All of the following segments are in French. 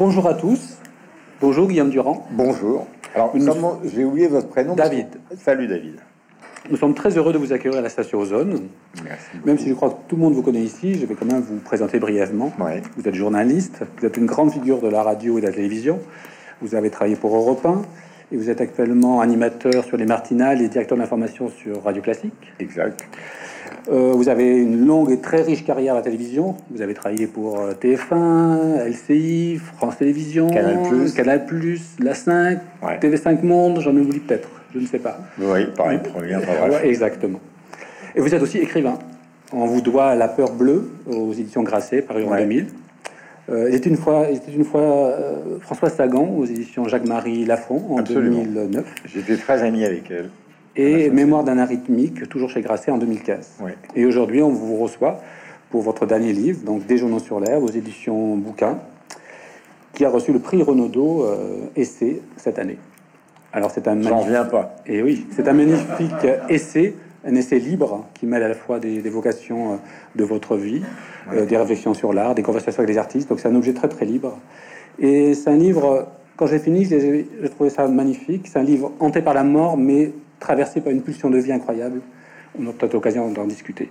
Bonjour à tous. Bonjour Guillaume Durand. Bonjour. Alors, comment- j'ai oublié votre prénom. David. Salut David. Nous sommes très heureux de vous accueillir à la station Ozone. Merci. Même si je crois que tout le monde vous connaît ici, je vais quand même vous présenter brièvement. Ouais. Vous êtes journaliste, vous êtes une grande figure de la radio et de la télévision. Vous avez travaillé pour Europe 1 et vous êtes actuellement animateur sur les Martinales et directeur d'information sur Radio Classique. Exact. Euh, vous avez une longue et très riche carrière à la télévision. Vous avez travaillé pour euh, TF1, LCI, France Télévisions, Canal+. Canal+, La 5, Ouais. TV5 Monde, j'en oublie peut-être, je ne sais pas. Oui, pareil, bref. Ouais, exactement. Et vous êtes aussi écrivain. On vous doit La Peur Bleue aux éditions Grasset, paru en Ouais. 2000. Euh, il était une fois, il était une fois euh, François Sagan aux éditions Jacques-Marie Lafont en Absolument. 2009. J'étais très ami avec elle. Et Mémoire d'un arythmique, toujours chez Grasset en 2015. Ouais. Et aujourd'hui, on vous reçoit pour votre dernier livre, donc Des journaux sur l'air, aux éditions Bouquin, qui a reçu le prix Renaudot euh, Essai cette année. Alors c'est un J'en reviens pas. et oui, c'est un magnifique essai, un essai libre qui mêle à la fois des, des vocations euh, de votre vie, euh, des réflexions sur l'art, des conversations avec les artistes. Donc c'est un objet très très libre. Et c'est un livre, quand j'ai fini, j'ai j'ai trouvé ça magnifique. C'est un livre hanté par la mort, mais traversé par une pulsion de vie incroyable. On aura peut-être l'occasion d'en discuter.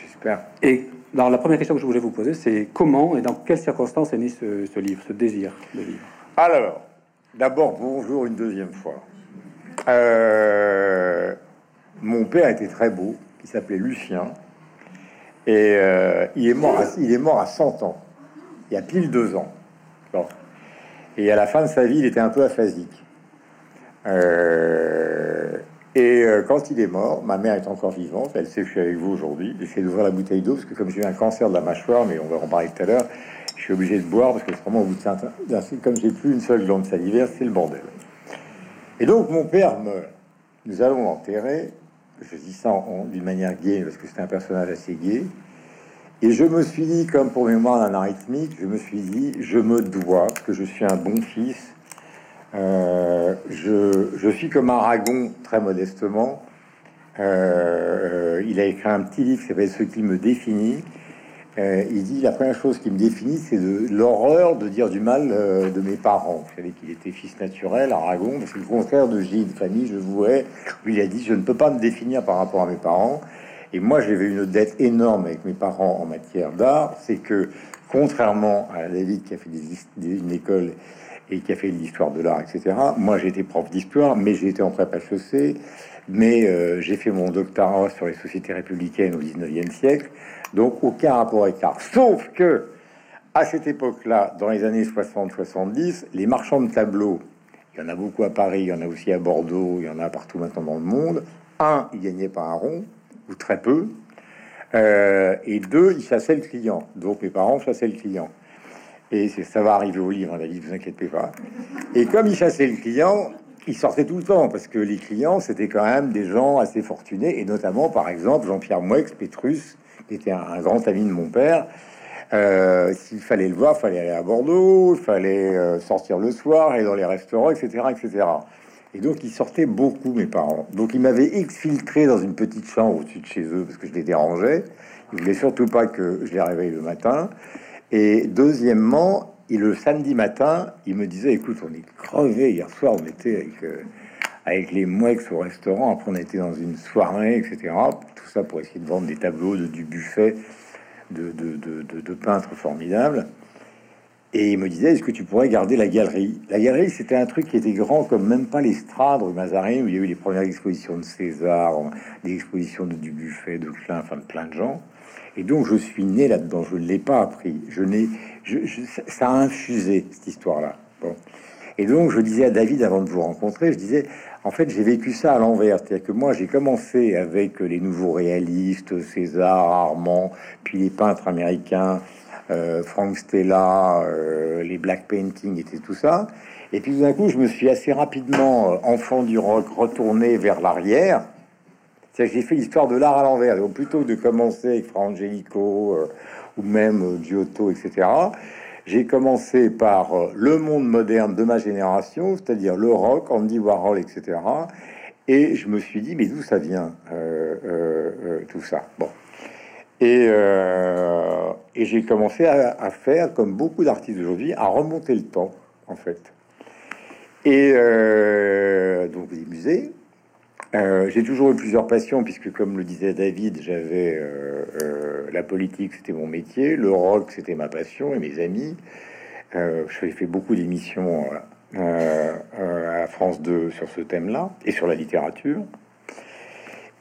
J'espère. Et alors, la première question que je voulais vous poser, c'est comment et dans quelles circonstances est né ce, ce livre, ce désir de livre Alors, d'abord, bonjour une deuxième fois. Euh, mon père était très beau. Il s'appelait Lucien. Et euh, il, est mort à, il est mort à 100 ans. Il y a pile deux ans. Et à la fin de sa vie, il était un peu aphasique. Euh, et euh, quand il est mort, ma mère est encore vivante. Elle sait que je suis avec vous aujourd'hui. J'essaie d'ouvrir la bouteille d'eau parce que comme j'ai un cancer de la mâchoire, mais on va en parler tout à l'heure, je suis obligé de boire parce que vraiment au bout de comme j'ai plus une seule glande salivaire, c'est le bordel. Et donc mon père meurt. Nous allons l'enterrer. Je dis ça d'une manière gaie parce que c'est un personnage assez gai. Et je me suis dit, comme pour mémoire d'un arythmique, je me suis dit, je me dois, que je suis un bon fils. Euh, je, je suis comme Aragon, très modestement. Euh, il a écrit un petit livre qui s'appelle Ce qui me définit. Euh, il dit la première chose qui me définit, c'est de l'horreur de dire du mal euh, de mes parents. Vous savez qu'il était fils naturel, Aragon, c'est le contraire de une famille, je. Lui, il a dit je ne peux pas me définir par rapport à mes parents. Et moi, j'avais une dette énorme avec mes parents en matière d'art, c'est que contrairement à David qui a fait des, une école et qui a fait l'histoire de l'art, etc. Moi, été prof d'histoire, mais été en prépa HEC, mais euh, j'ai fait mon doctorat sur les sociétés républicaines au 19e siècle, donc aucun rapport avec l'art. Sauf que, à cette époque-là, dans les années 60-70, les marchands de tableaux, il y en a beaucoup à Paris, il y en a aussi à Bordeaux, il y en a partout maintenant dans le monde. Un, ils gagnaient pas un rond, ou très peu. Euh, et deux, ils chassaient le client. Donc mes parents chassaient le client. Et ça va arriver au livre, hein, David, vous inquiétez pas. Et comme ils chassaient le client, ils sortaient tout le temps, parce que les clients, c'était quand même des gens assez fortunés, et notamment, par exemple, Jean-Pierre Moueix, Pétrus, qui était un, grand ami de mon père. Euh, S'il fallait le voir, fallait aller à Bordeaux, il fallait euh, sortir le soir, aller dans les restaurants, etc., etc. Et donc, ils sortaient beaucoup, mes parents. Donc, ils m'avaient exfiltré dans une petite chambre au-dessus de chez eux, parce que je les dérangeais. Ils voulaient surtout pas que je les réveille le matin. Et deuxièmement, et le samedi matin, il me disait, écoute, on est crevé. Hier soir, on était avec, euh, avec les Mouex au restaurant. Après, on était dans une soirée, etc. Tout ça pour essayer de vendre des tableaux de, du buffet de, de, de, peintres formidables. Et il me disait, est-ce que tu pourrais garder la galerie? La galerie, c'était un truc qui était grand comme même pas l'estrade rue Mazarin, où il y a eu les premières expositions de César, des expositions de Dubuffet, de Klein, enfin de plein de gens. Et donc, je suis né là-dedans. Je ne l'ai pas appris. Je n'ai, ça- a infusé cette histoire-là. Bon. Et donc, je disais à David avant de vous rencontrer, je disais, en fait, j'ai vécu ça à l'envers. C'est-à-dire que moi, j'ai commencé avec les nouveaux réalistes, César, Armand, puis les peintres américains, euh, Frank Stella, euh, les black painting et tout ça. Et puis tout d'un coup, je me suis assez rapidement, euh, enfant du rock, retourné vers l'arrière. C'est-à-dire que j'ai fait l'histoire de l'art à l'envers. Donc plutôt de commencer avec Fra Angelico euh, ou même euh, Giotto, etc., j'ai commencé par euh, le monde moderne de ma génération, c'est-à-dire le rock, Andy Warhol, etc. Et je me suis dit, mais d'où ça vient euh, euh, euh, tout ça? Bon. Et, euh, j'ai commencé à, faire, comme beaucoup d'artistes aujourd'hui, à remonter le temps, en fait. Et euh, donc les musées. Euh, j'ai toujours eu plusieurs passions, puisque comme le disait David, j'avais la politique, c'était mon métier, le rock, c'était ma passion, et mes amis. j'ai fait beaucoup d'émissions à France 2 sur ce thème-là, et sur la littérature.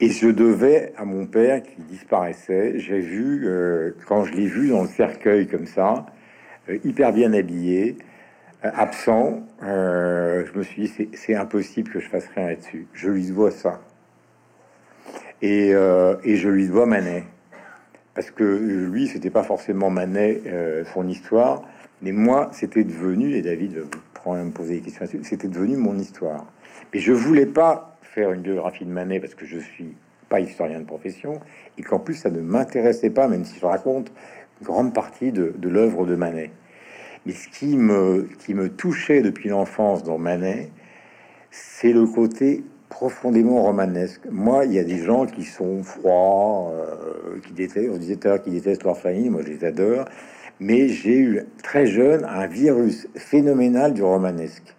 Et je devais à mon père qui disparaissait. J'ai vu, euh, quand je l'ai vu dans le cercueil comme ça, euh, hyper bien habillé, euh, absent, je me suis dit, c'est impossible que je fasse rien là-dessus. Je lui dois ça. Et, et, je lui dois Manet. Parce que lui, c'était pas forcément Manet, son histoire, mais moi, c'était devenu, et David prend me poser des questions c'était devenu mon histoire. Mais je voulais pas faire une biographie de Manet parce que je suis pas historien de profession et qu'en plus ça ne m'intéressait pas, même si je raconte une grande partie de, de l'œuvre de Manet. Mais ce qui me, touchait depuis l'enfance dans Manet, c'est le côté profondément romanesque. Moi, il y a des gens qui sont froids, euh, qui détestent, on disait tout à l'heure, détestent leur famille, moi je les adore, mais j'ai eu très jeune un virus phénoménal du romanesque.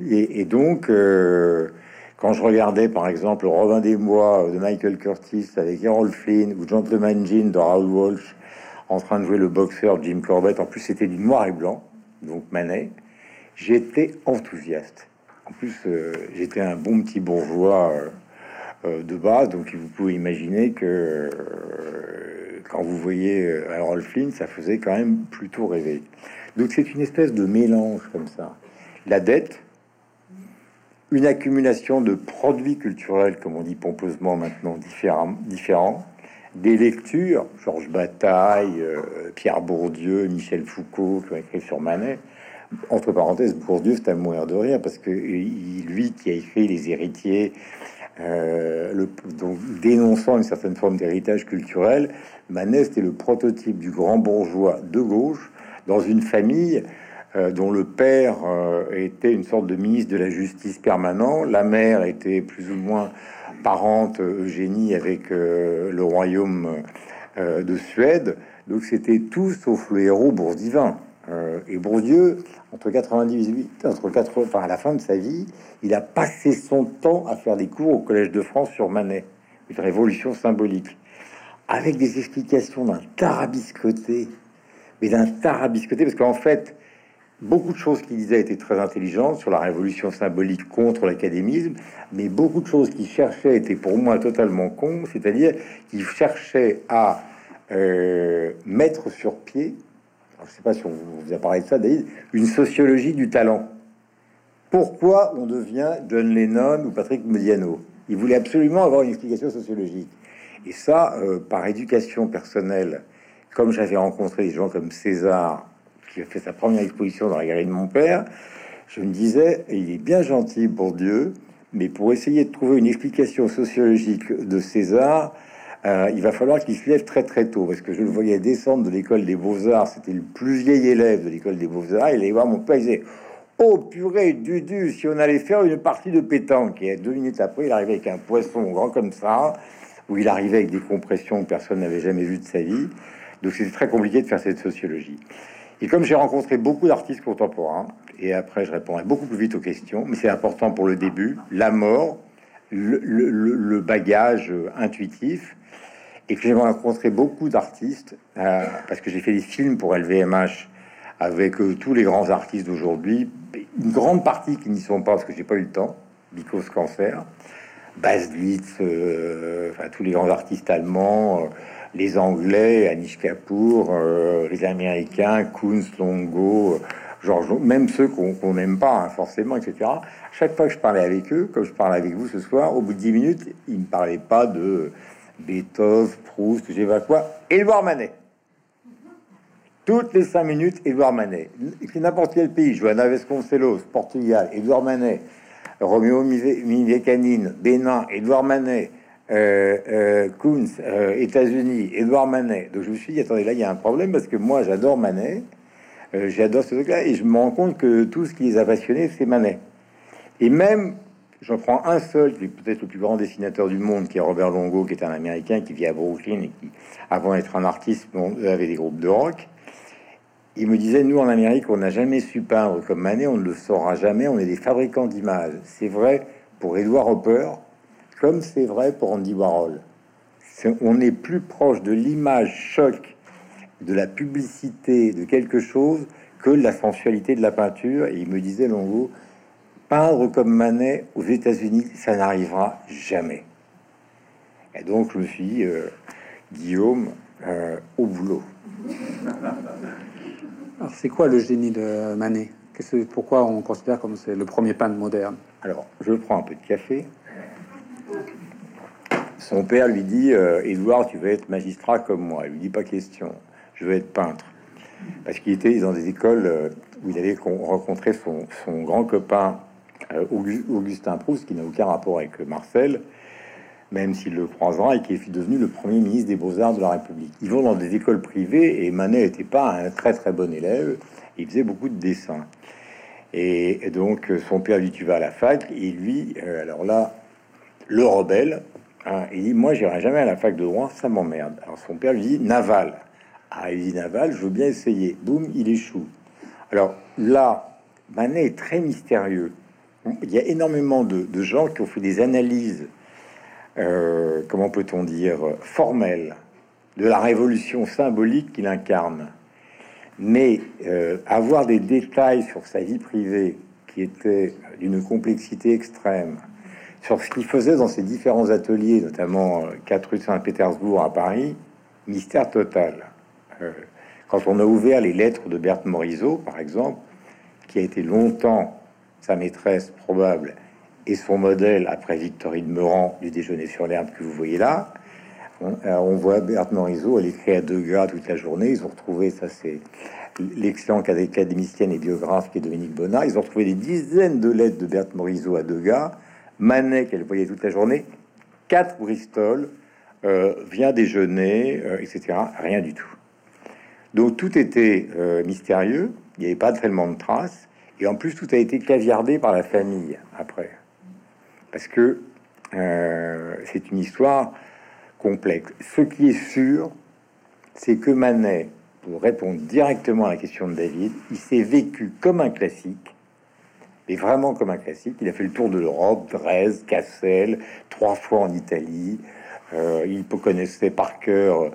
Et, et donc, euh, quand je regardais par exemple Robin des Bois de Michael Curtis avec Errol Flynn ou Gentleman Jean de Raoul Walsh en train de jouer le boxeur Jim Corbett, en plus c'était du noir et blanc, donc Manet, j'étais enthousiaste. En plus, euh, j'étais un bon petit bourgeois euh, euh, de base, donc vous pouvez imaginer que quand vous voyez Errol Flynn, ça faisait quand même plutôt rêver. Donc c'est une espèce de mélange comme ça. La dette, une accumulation de produits culturels, comme on dit pompeusement maintenant, différents, différents des lectures, Georges Bataille, euh, Pierre Bourdieu, Michel Foucault, qui ont écrit sur Manet. Entre parenthèses, Bourdieu, c'est à mourir de rire, parce que lui qui a écrit Les héritiers, euh, donc dénonçant une certaine forme d'héritage culturel, Manet, c'était le prototype du grand bourgeois de gauche dans une famille euh, dont le père euh, était une sorte de ministre de la justice permanent, la mère était plus ou moins parente Eugénie avec euh, le royaume de Suède. Donc c'était tout sauf le héros bourdivin. et Bourdieu, entre 98, entre 80, enfin à la fin de sa vie, il a passé son temps à faire des cours au Collège de France sur Manet, une révolution symbolique, avec des explications d'un tarabiscoté, mais d'un tarabiscoté, parce qu'en fait, beaucoup de choses qu'il disait étaient très intelligentes sur la révolution symbolique contre l'académisme, mais beaucoup de choses qu'il cherchait étaient pour moi totalement con, c'est-à-dire qu'il cherchait à euh, mettre sur pied, je ne sais pas si on vous a parlé de ça, David, une sociologie du talent. Pourquoi on devient John Lennon ou Patrick Mediano Il voulait absolument avoir une explication sociologique. Et ça, euh, par éducation personnelle, comme j'avais rencontré des gens comme César, qui a fait sa première exposition dans la galerie de mon père, je me disais, il est bien gentil pour Dieu, mais pour essayer de trouver une explication sociologique de César, euh, il va falloir qu'il se lève très très tôt, parce que je le voyais descendre de l'école des beaux-arts, c'était le plus vieil élève de l'école des beaux-arts, il allait voir mon père, il disait, oh purée, Dudu, si on allait faire une partie de pétanque, et deux minutes après, il arrivait avec un poisson grand comme ça, où il arrivait avec des compressions que personne n'avait jamais vu de sa vie, donc c'était très compliqué de faire cette sociologie. Et comme j'ai rencontré beaucoup d'artistes contemporains, et après je répondrai beaucoup plus vite aux questions, mais c'est important pour le début, la mort, le, bagage intuitif, et que j'ai rencontré beaucoup d'artistes, euh, parce que j'ai fait des films pour LVMH avec euh, tous les grands artistes d'aujourd'hui, une grande partie qui n'y sont pas parce que j'ai pas eu le temps, because cancer, Bas euh, enfin tous les grands artistes allemands les Anglais, Anish Kapoor, euh, les Américains, Kunz, Longo, George, même ceux qu'on n'aime pas hein, forcément, etc. Chaque fois que je parlais avec eux, comme je parle avec vous ce soir, au bout de 10 minutes, ils ne parlaient pas de Beethoven, Proust, je sais pas quoi, Édouard Manet. Toutes les 5 minutes, Édouard Manet. N'importe quel pays, Joana Vasconcelos, Portugal, Édouard Manet, Roméo Mivecanine, Bénin, Édouard Manet, euh, euh, Kunz, euh, États-Unis, Edouard Manet. Donc je me suis dit, attendez, là, il y a un problème parce que moi, j'adore Manet, j'adore ce truc-là, et je me rends compte que tout ce qui les a passionnés, c'est Manet. Et même, je prends un seul, qui est peut-être le plus grand dessinateur du monde, qui est Robert Longo, qui est un Américain qui vit à Brooklyn et qui, avant d'être un artiste, avait des groupes de rock. Il me disait, nous en Amérique, on n'a jamais su peindre comme Manet, on ne le saura jamais, on est des fabricants d'images. C'est vrai pour Edward Hopper, comme c'est vrai pour Andy Warhol. on est plus proche de l'image choc, de la publicité, de quelque chose, que la sensualité de la peinture. Et il me disait, Longo, peindre comme Manet aux États-Unis, ça n'arrivera jamais. Et donc, je me suis dit, euh, Guillaume, euh, au boulot. Alors, c'est quoi le génie de Manet? Pourquoi on considère comme c'est le premier peintre moderne? Alors, je prends un peu de café. Son père lui dit Edouard, tu vas être magistrat comme moi. Il lui dit pas question, je veux être peintre. Parce qu'il était dans des écoles euh, où il avait rencontré son, grand copain euh, Augustin Proust, qui n'a aucun rapport avec Marcel, même s'il le croisera, et qui est devenu le premier ministre des Beaux-Arts de la République. Ils vont dans des écoles privées, et Manet n'était pas un très très bon élève, il faisait beaucoup de dessins. Et, donc son père lui tu vas à la fac, et lui, euh, alors là, le rebelle, hein, il dit, moi j'irai jamais à la fac de droit, ça m'emmerde. Alors son père lui dit, Naval. Ah, il dit Naval, je veux bien essayer. Boum, il échoue. Alors là, Manet est très mystérieux il y a énormément de, gens qui ont fait des analyses, euh, comment peut-on dire, formelles de la révolution symbolique qu'il incarne. Mais euh, avoir des détails sur sa vie privée qui était d'une complexité extrême, sur ce qu'il faisait dans ses différents ateliers, notamment 4 euh, rue Saint-Pétersbourg à Paris, mystère total. quand on a ouvert les lettres de Berthe Morisot, par exemple, qui a été longtemps sa maîtresse probable et son modèle après Victorine Meurant du déjeuner sur l'herbe que vous voyez là. On, euh, voit Berthe Morisot, elle écrit à deux gars toute la journée. Ils ont retrouvé, ça c'est l'excellent académicienne et biographe qui est Dominique Bonnard. Ils ont retrouvé des dizaines de lettres de Berthe Morisot à deux gars. Manet, qu'elle voyait toute la journée. Quatre Bristol, euh, vient déjeuner, euh, etc. Rien du tout. Donc tout était mystérieux. Il n'y avait pas tellement de traces. Et en plus, tout a été caviardé par la famille après. Parce que euh, c'est une histoire complexe. Ce qui est sûr, c'est que Manet, pour répondre directement à la question de David, il s'est vécu comme un classique, mais vraiment comme un classique. Il a fait le tour de l'Europe, Dresde, Cassel, trois fois en Italie. Euh, il connaissait par cœur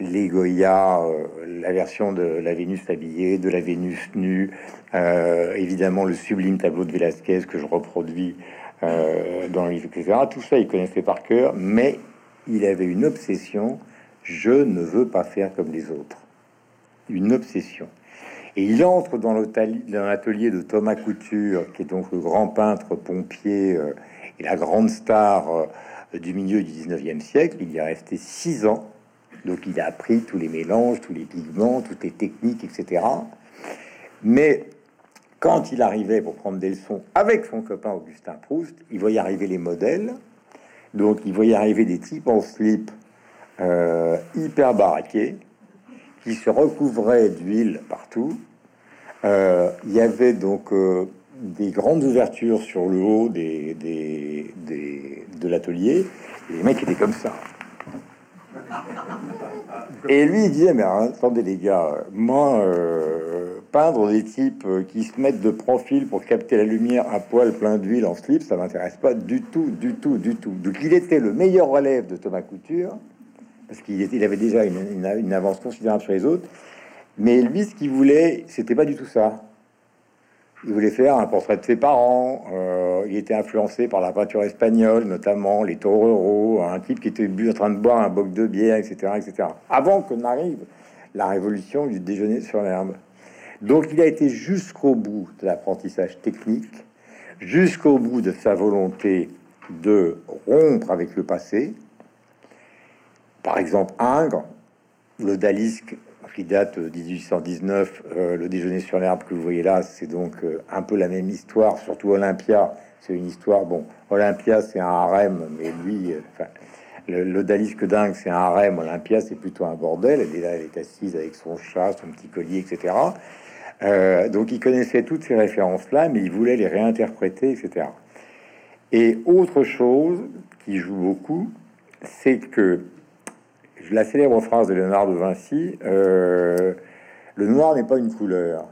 les Goya, euh, la version de la Vénus habillée, de la Vénus nue, euh, évidemment le sublime tableau de Velázquez que je reproduis dans le livre, etc. Tout ça, il connaissait par cœur, mais il avait une obsession. Je ne veux pas faire comme les autres. Une obsession. Et il entre dans l'atelier de Thomas Couture, qui est donc le grand peintre pompier et la grande star du milieu du 19e siècle. Il y a resté six ans donc il a appris tous les mélanges, tous les pigments, toutes les techniques, etc. Mais quand il arrivait pour prendre des leçons avec son copain Augustin Proust, il voyait arriver les modèles. Donc il voyait arriver des types en slip euh, hyper baraqués, qui se recouvraient d'huile partout. Euh, il y avait donc euh, des grandes ouvertures sur le haut des, de l'atelier. Les mecs étaient comme ça. Et lui, il disait, mais attendez les gars, moi, euh, peindre des types qui se mettent de profil pour capter la lumière à poil plein d'huile en slip, ça m'intéresse pas du tout, du tout, du tout. Donc il était le meilleur relève de Thomas Couture, parce qu'il il avait déjà une, avance considérable sur les autres. Mais lui, ce qu'il voulait, c'était pas du tout ça. Il voulait faire un portrait de ses parents. Euh, il était influencé par la peinture espagnole, notamment les toreros, un type qui était en train de boire un boc de bière, etc., etc. Avant que n'arrive la révolution du déjeuner sur l'herbe. Donc, il a été jusqu'au bout de l'apprentissage technique, jusqu'au bout de sa volonté de rompre avec le passé. Par exemple, Ingres, le Dalisque qui date de 1819. Euh, le déjeuner sur l'herbe que vous voyez là, c'est donc euh, un peu la même histoire, surtout Olympia. C'est une histoire, bon, Olympia c'est un harem, mais lui, euh, le dingue c'est un harem. Olympia c'est plutôt un bordel. Elle est là, elle est assise avec son chat, son petit collier, etc. donc il connaissait toutes ces références-là, mais il voulait les réinterpréter, etc. Et autre chose qui joue beaucoup, c'est que la célèbre phrase de Léonard de Vinci, euh, le noir n'est pas une couleur.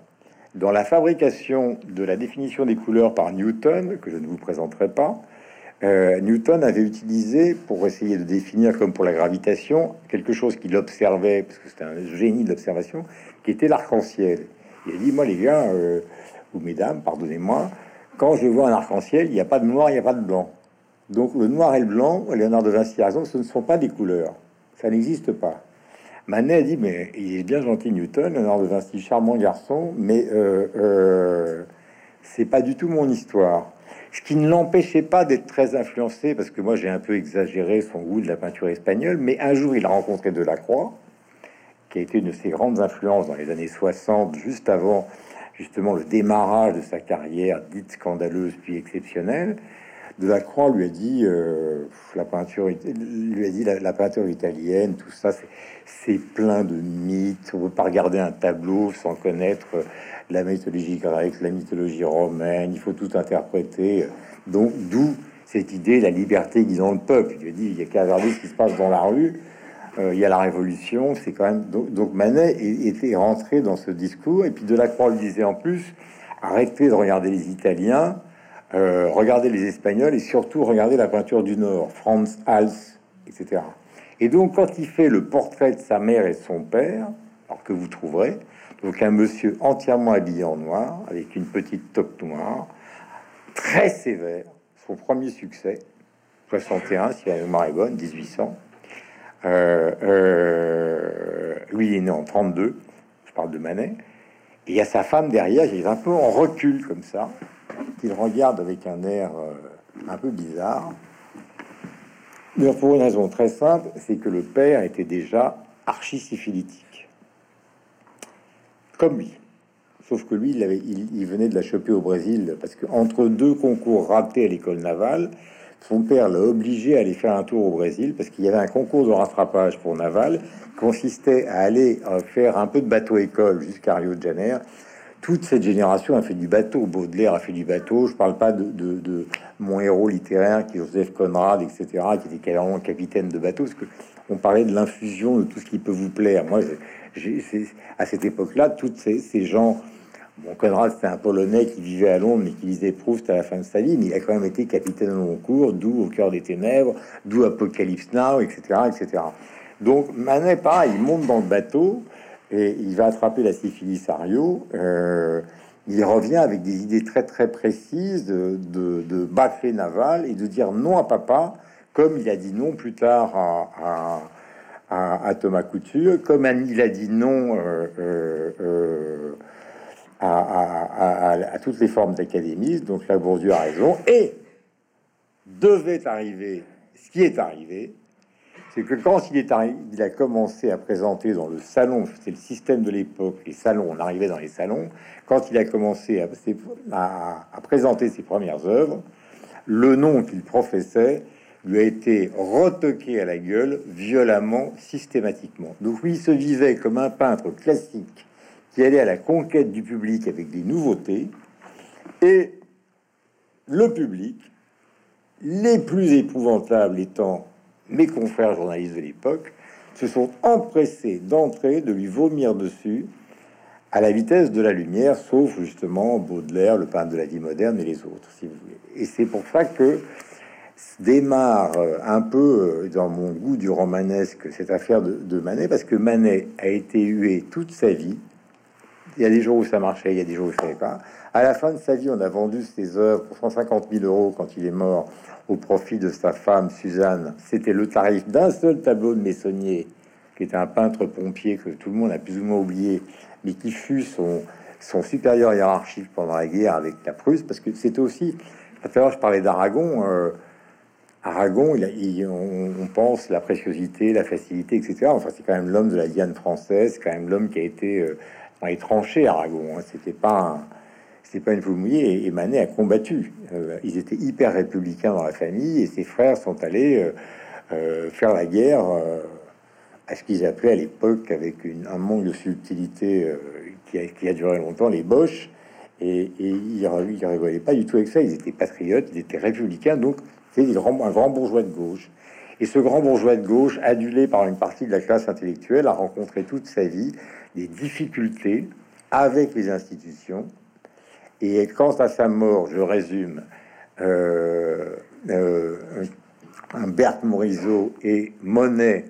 Dans la fabrication de la définition des couleurs par Newton, que je ne vous présenterai pas, euh, Newton avait utilisé, pour essayer de définir comme pour la gravitation, quelque chose qu'il observait, parce que c'était un génie de l'observation, qui était l'arc-en-ciel. Il a dit, moi les gars, euh, ou mesdames, pardonnez-moi, quand je vois un arc-en-ciel, il n'y a pas de noir, il n'y a pas de blanc. Donc le noir et le blanc, Léonard de Vinci a raison, ce ne sont pas des couleurs. Ça n'existe pas. Manet a dit, mais il est bien gentil Newton, Léonard de Vinci, charmant garçon, mais euh, euh, c'est pas du tout mon histoire. Ce qui ne l'empêchait pas d'être très influencé, parce que moi j'ai un peu exagéré son goût de la peinture espagnole, mais un jour il a rencontré Delacroix, qui a été une de ses grandes influences dans les années 60, juste avant justement le démarrage de sa carrière dite scandaleuse puis exceptionnelle. Delacroix lui a dit euh, la peinture, lui a dit la, peinture italienne, tout ça, c'est plein de mythes. On peut pas regarder un tableau sans connaître la mythologie grecque, la mythologie romaine. Il faut tout interpréter. Donc, d'où cette idée, la liberté guidant le peuple. Il lui a dit il y a qu'à regarder ce qui se passe dans la rue. Euh, il y a la Révolution, c'est quand même donc, Manet était rentré dans ce discours et puis Delacroix lui disait en plus arrêtez de regarder les Italiens, euh, regardez les Espagnols et surtout regardez la peinture du Nord, Franz Hals, etc. Et donc quand il fait le portrait de sa mère et de son père, alors que vous trouverez, donc un monsieur entièrement habillé en noir avec une petite toque noire, très sévère, son premier succès, 61 si la mémoire est bonne, 1800. Euh, euh, lui, il est né en 32. Je parle de Manet. Et il y a sa femme derrière, est un peu en recul comme ça, qu'il regarde avec un air euh, un peu bizarre. Mais pour une raison très simple, c'est que le père était déjà archi syphilitique, comme lui. Sauf que lui, il, venait de la choper au Brésil parce que entre deux concours ratés à l'école navale, son père l'a obligé à aller faire un tour au Brésil parce qu'il y avait un concours de rattrapage pour Naval qui consistait à aller euh, faire un peu de bateau-école jusqu'à Rio de Janeiro. Toute cette génération a fait du bateau. Baudelaire a fait du bateau. Je parle pas de, mon héros littéraire qui est Joseph Conrad, etc., qui était carrément capitaine de bateau. Parce que on parlait de l'infusion de tout ce qui peut vous plaire. Moi, j'ai, à cette époque-là, ces, ces gens Bon, Conrad, c'était un Polonais qui vivait à Londres, mais qui lisait Proust à la fin de sa vie, mais il a quand même été capitaine de long cours, d'où Au cœur des ténèbres, d'où Apocalypse Now, etc., etc. Donc, Manet, pareil, il monte dans le bateau et il va attraper la syphilis à Rio. Euh, il revient avec des idées très très précises de, de, de naval et de dire non à papa, comme il a dit non plus tard à, Thomas Couture, comme il a dit non euh, euh à, toutes les formes d'académisme. Donc la Bourdieu a raison. Et devait arriver ce qui est arrivé, c'est que quand il est arrivé, il a commencé à présenter dans le salon, c'est le système de l'époque, les salons, on arrivait dans les salons, quand il a commencé à, présenter ses premières œuvres, le nom qu'il professait lui a été retoqué à la gueule violemment, systématiquement. Donc oui, il se vivait comme un peintre classique qui allait à la conquête du public avec des nouveautés, et le public, les plus épouvantables étant mes confrères journalistes de l'époque, se sont empressés d'entrer, de lui vomir dessus à la vitesse de la lumière, sauf justement Baudelaire, le peintre de la vie moderne et les autres, si vous voulez. Et c'est pour ça que démarre un peu dans mon goût du romanesque cette affaire de, de Manet, parce que Manet a été hué toute sa vie il y a des jours où ça marchait, il y a des jours où ça ne pas. À la fin de sa vie, on a vendu ses œuvres pour 150 000 euros quand il est mort au profit de sa femme Suzanne. C'était le tarif d'un seul tableau de Messonnier, qui était un peintre pompier que tout le monde a plus ou moins oublié, mais qui fut son, supérieur hiérarchique pendant la guerre avec la Prusse, parce que c'était aussi. Tout à l'heure, je parlais d'Aragon. Euh, Aragon, il, on, on, pense la préciosité, la facilité, etc. Enfin, c'est quand même l'homme de la Diane française, c'est quand même l'homme qui a été euh, dans les tranchées Aragon. Hein. C'était pas c'était pas une foule. Et Manet a combattu. Euh, ils étaient hyper républicains dans la famille et ses frères sont allés euh, euh, faire la guerre à ce qu'ils appelaient à l'époque, avec un manque de subtilité qui a, duré longtemps, les Boches. Et, il ils ne rigolaient pas du tout avec ça. Ils étaient patriotes, ils étaient républicains, donc c'est un grand bourgeois de gauche. Et ce grand bourgeois de gauche, adulé par une partie de la classe intellectuelle, a rencontré toute sa vie des difficultés avec les institutions. Et quant à sa mort, je résume, euh, euh, Berthe Morisot et Monet,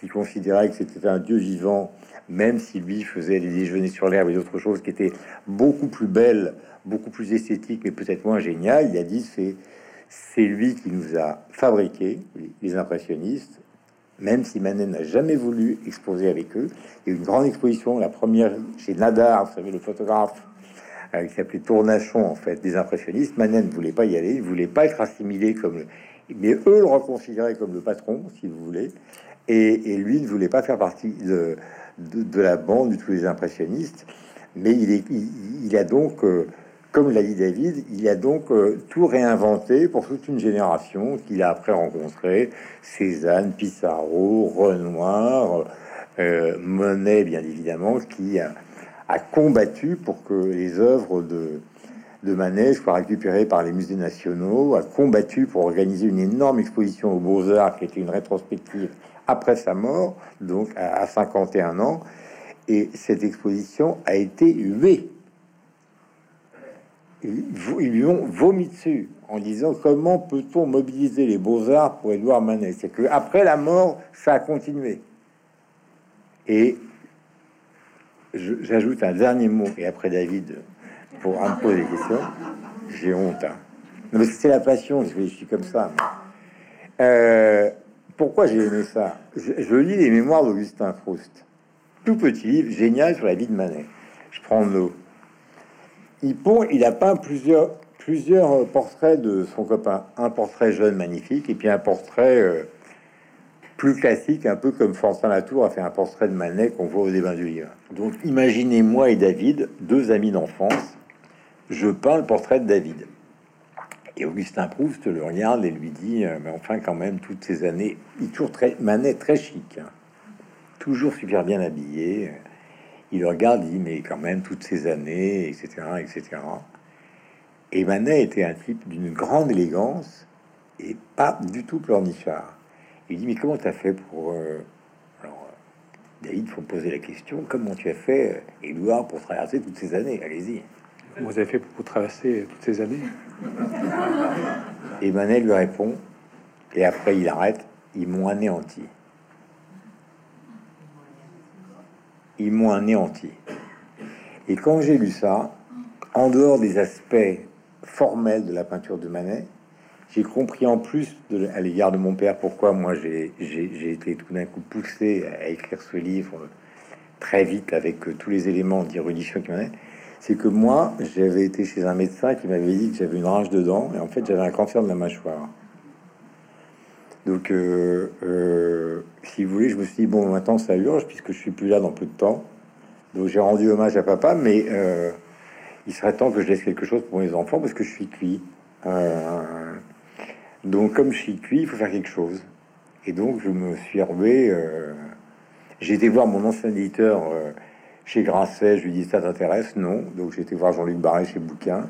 qui considérait que c'était un dieu vivant, même si lui faisait des déjeuners sur l'herbe et d'autres choses qui étaient beaucoup plus belles, beaucoup plus esthétiques, mais peut-être moins géniales, il a dit c'est c'est lui qui nous a fabriqué les impressionnistes, même si Manet n'a jamais voulu exposer avec eux. Il y a eu une grande exposition, la première chez Nadar, vous savez, le photographe, euh, qui s'appelait Tournachon, en fait, des impressionnistes. Manet ne voulait pas y aller, il voulait pas être assimilé comme... Mais eux le reconsidéraient comme le patron, si vous voulez, et, lui ne voulait pas faire partie de, de, la bande de tous les impressionnistes. Mais il, est, il, a donc... Euh, comme l'a dit David, il a donc euh, tout réinventé pour toute une génération qu'il a après rencontré Cézanne, Pissarro, Renoir, euh, Monet, bien évidemment, qui a, combattu pour que les œuvres de, de Manet soient récupérées par les musées nationaux, a combattu pour organiser une énorme exposition aux Beaux-Arts qui était une rétrospective après sa mort, donc à, à 51 ans. Et cette exposition a été huée ils lui ont vomi dessus en disant comment peut-on mobiliser les beaux-arts pour Édouard Manet? C'est que après la mort, ça a continué. Et j'ajoute un dernier mot, et après David, pour un poser des questions, j'ai honte. Hein. mais c'est la passion, je suis comme ça. Euh, pourquoi j'ai aimé ça? Je, lis les mémoires d'Augustin Proust. Tout petit génial sur la vie de Manet. Je prends l'eau il, il a peint plusieurs, plusieurs portraits de son copain. Un portrait jeune magnifique et puis un portrait euh, plus classique, un peu comme François Latour a fait un portrait de Manet qu'on voit au débat du livre. Donc imaginez moi et David, deux amis d'enfance, je peins le portrait de David. Et Augustin Proust le regarde et lui dit, euh, mais enfin quand même, toutes ces années, il toujours très, Manet très chic, hein. toujours super bien habillé il regarde, il dit, mais quand même, toutes ces années, etc., etc. Et Manet était un type d'une grande élégance et pas du tout pleurnichard. Il dit, mais comment tu as fait pour... Euh... Alors, David, faut poser la question, comment tu as fait, Édouard, pour traverser toutes ces années? Allez-y. Comment vous avez fait pour traverser toutes ces années? Et Manet lui répond, et après il arrête, ils m'ont anéanti. ils m'ont anéanti. Et quand j'ai lu ça, en dehors des aspects formels de la peinture de Manet, j'ai compris en plus de, à l'égard de mon père pourquoi moi j'ai été tout d'un coup poussé à écrire ce livre très vite avec euh, tous les éléments d'érudition qui m'en c'est que moi j'avais été chez un médecin qui m'avait dit que j'avais une rage dedans et en fait j'avais un cancer de la mâchoire. Donc, euh, euh, si vous voulez, je me suis dit, bon, maintenant ça urge, puisque je suis plus là dans peu de temps. Donc, j'ai rendu hommage à papa, mais euh, il serait temps que je laisse quelque chose pour mes enfants, parce que je suis cuit. Donc, comme je suis cuit, il faut faire quelque chose. Et donc, je me suis revé. j'ai été voir mon ancien éditeur chez Grasset, je lui dis ça t'intéresse? Non. Donc j'ai été voir Jean-Luc Barret chez Bouquin.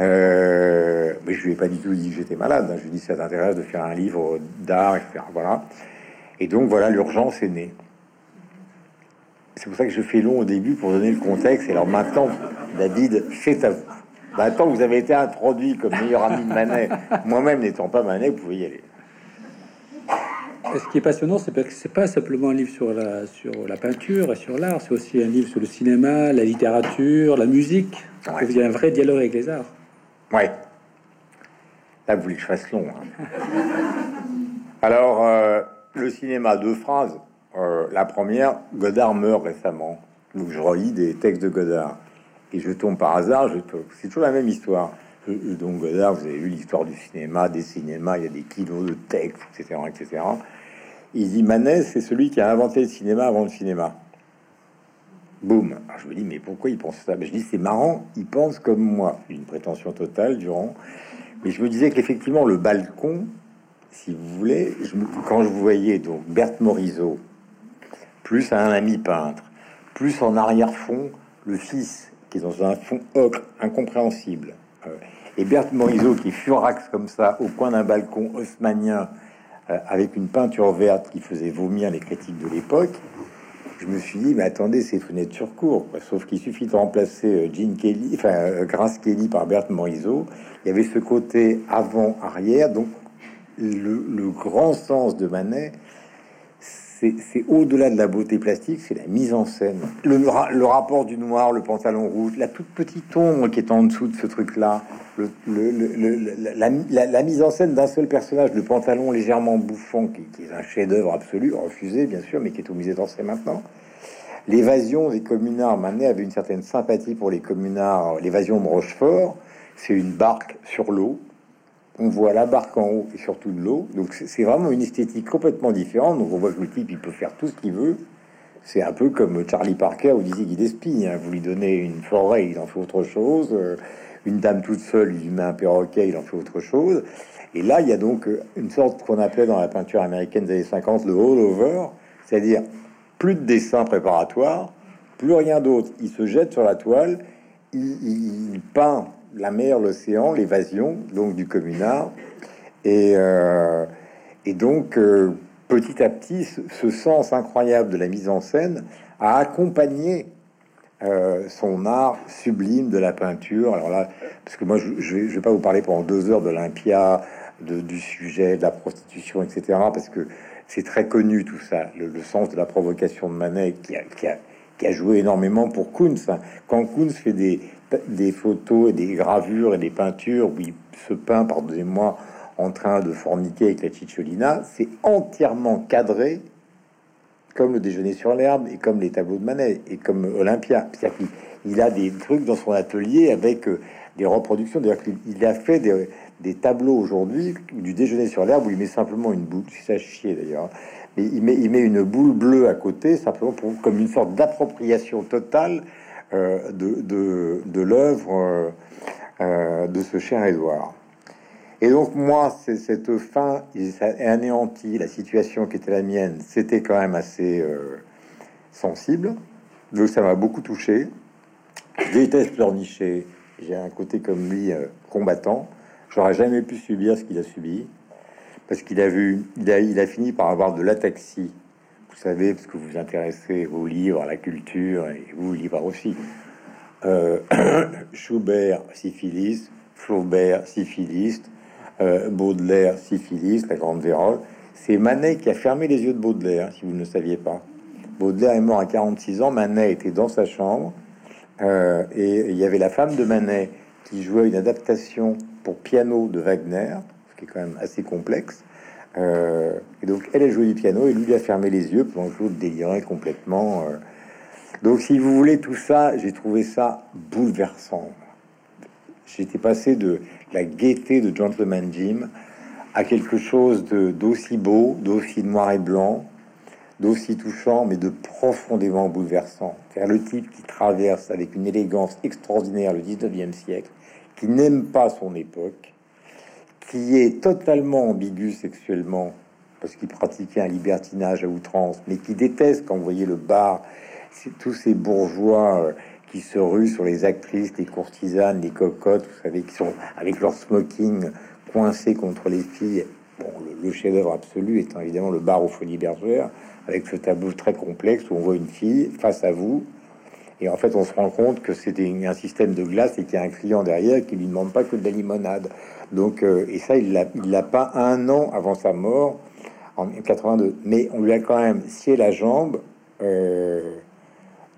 Euh, mais je lui ai pas du tout dit j'étais malade. Hein. Je lui ai dit ça t'intéresse de faire un livre d'art, etc. Voilà. Et donc voilà, l'urgence est née. C'est pour ça que je fais long au début pour donner le contexte. Et alors maintenant, David, c'est à vous. Maintenant, vous avez été introduit comme meilleur ami de Manet. Moi-même n'étant pas Manet, vous pouvez y aller ce qui est passionnant, c'est que c'est pas simplement un livre sur la, sur la peinture et sur l'art, c'est aussi un livre sur le cinéma, la littérature, la musique. Il y a un vrai dialogue avec les arts. Ouais. Là, vous voulez que je fasse long. Hein. Alors, euh, le cinéma, deux phrases. Euh, la première, Godard meurt récemment. Donc, je relis des textes de Godard. Et je tombe par hasard, je c'est toujours la même histoire. Donc Godard, vous avez vu l'histoire du cinéma, des cinémas, il y a des kilos de textes, etc., etc. Il dit Manet, c'est celui qui a inventé le cinéma avant le cinéma. Boum. je me dis, mais pourquoi il pense ça? Je dis, c'est marrant, il pense comme moi. Une prétention totale, Durand. Mais je me disais qu'effectivement, le balcon, si vous voulez, quand je voyais donc Berthe Morisot, plus un ami peintre, plus en arrière-fond, le fils qui est dans un fond ocre, incompréhensible. Euh, et Berthe Morisot qui furax comme ça au coin d'un balcon haussmanien euh, avec une peinture verte qui faisait vomir les critiques de l'époque, je me suis dit, mais attendez, c'est fenêtre sur cours. Sauf qu'il suffit de remplacer euh, Jean Kelly, enfin Grace Kelly par Berthe Morisot. Il y avait ce côté avant-arrière, donc le, grand sens de Manet, c'est au-delà de la beauté plastique, c'est la mise en scène. Le, rapport du noir, le pantalon rouge, la toute petite ombre qui est en dessous de ce truc-là, la, mise en scène d'un seul personnage, le pantalon légèrement bouffon, qui, qui est un chef-d'œuvre absolu, refusé bien sûr, mais qui est au musée d'Orsay maintenant. L'évasion des communards, Manet avait une certaine sympathie pour les communards. L'évasion de Rochefort, c'est une barque sur l'eau on voit la barque en haut et surtout de l'eau. Donc c'est vraiment une esthétique complètement différente. Donc on voit que le type il peut faire tout ce qu'il veut. C'est un peu comme Charlie Parker ou Dizzy Gillespie. Hein. Vous lui donnez une forêt, il en fait autre chose. Euh, une dame toute seule, il lui met un perroquet, il en fait autre chose. Et là, il y a donc euh, une sorte qu'on appelait dans la peinture américaine des années 50 le all-over, c'est-à-dire plus de dessin préparatoire, plus rien d'autre. Il se jette sur la toile, il peint la mer, l'océan, l'évasion donc du communard. Et, euh, donc, euh, petit à petit, ce, sens incroyable de la mise en scène a accompagné euh, son art sublime de la peinture. Alors là, parce que moi, je ne vais, pas vous parler pendant deux heures de, du sujet, de la prostitution, etc., parce que c'est très connu tout ça, le, sens de la provocation de Manet qui a, qui a, qui a joué énormément pour Kunz. Quand Kunz fait des, des photos et des gravures et des peintures où il se peint, pardonnez-moi, en train de forniquer avec la Cicciolina, c'est entièrement cadré comme le déjeuner sur l'herbe et comme les tableaux de Manet et comme Olympia. il a des trucs dans son atelier avec euh, des reproductions. D'ailleurs, il a fait des, tableaux aujourd'hui du déjeuner sur l'herbe où il met simplement une boule, c'est ça chier d'ailleurs, mais il met, il met une boule bleue à côté simplement pour, comme une sorte d'appropriation totale euh, de, de, l'œuvre euh, euh, de ce cher Édouard. Et donc moi, c'est cette fin, ça anéanti la situation qui était la mienne. C'était quand même assez sensible. Donc ça m'a beaucoup touché. Je déteste pleurnicher. J'ai un côté comme lui combattant. J'aurais jamais pu subir ce qu'il a subi parce qu'il a vu, il a, il a fini par avoir de l'ataxie vous savez, parce que vous vous intéressez aux livres, à la culture, et vous, livre aussi. Euh, Schubert, syphilis, Flaubert, syphilis, euh, Baudelaire, syphilis, la grande vérole. C'est Manet qui a fermé les yeux de Baudelaire, si vous ne le saviez pas. Baudelaire est mort à 46 ans, Manet était dans sa chambre, euh, et il y avait la femme de Manet qui jouait une adaptation pour piano de Wagner, ce qui est quand même assez complexe. Euh, et donc, elle a joué du piano et lui a fermé les yeux pendant que l'autre délirait complètement. Euh. Donc, si vous voulez tout ça, j'ai trouvé ça bouleversant. J'étais passé de la gaieté de Gentleman Jim à quelque chose d'aussi beau, d'aussi noir et blanc, d'aussi touchant, mais de profondément bouleversant. C'est le type qui traverse avec une élégance extraordinaire le 19e siècle, qui n'aime pas son époque, qui est totalement ambigu sexuellement, parce qu'il pratiquait un libertinage à outrance, mais qui déteste quand vous voyez le bar, tous ces bourgeois euh, qui se ruent sur les actrices, les courtisanes, les cocottes, vous savez, qui sont avec leur smoking coincés contre les filles. Bon, le, chef-d'œuvre absolu étant évidemment le bar aux Folies Bergères, avec ce tableau très complexe où on voit une fille face à vous, et en fait, on se rend compte que c'était un système de glace et qu'il y a un client derrière qui lui demande pas que de la limonade. Donc, euh, et ça, il l'a, il l'a pas un an avant sa mort en 82. Mais on lui a quand même scié la jambe. Euh,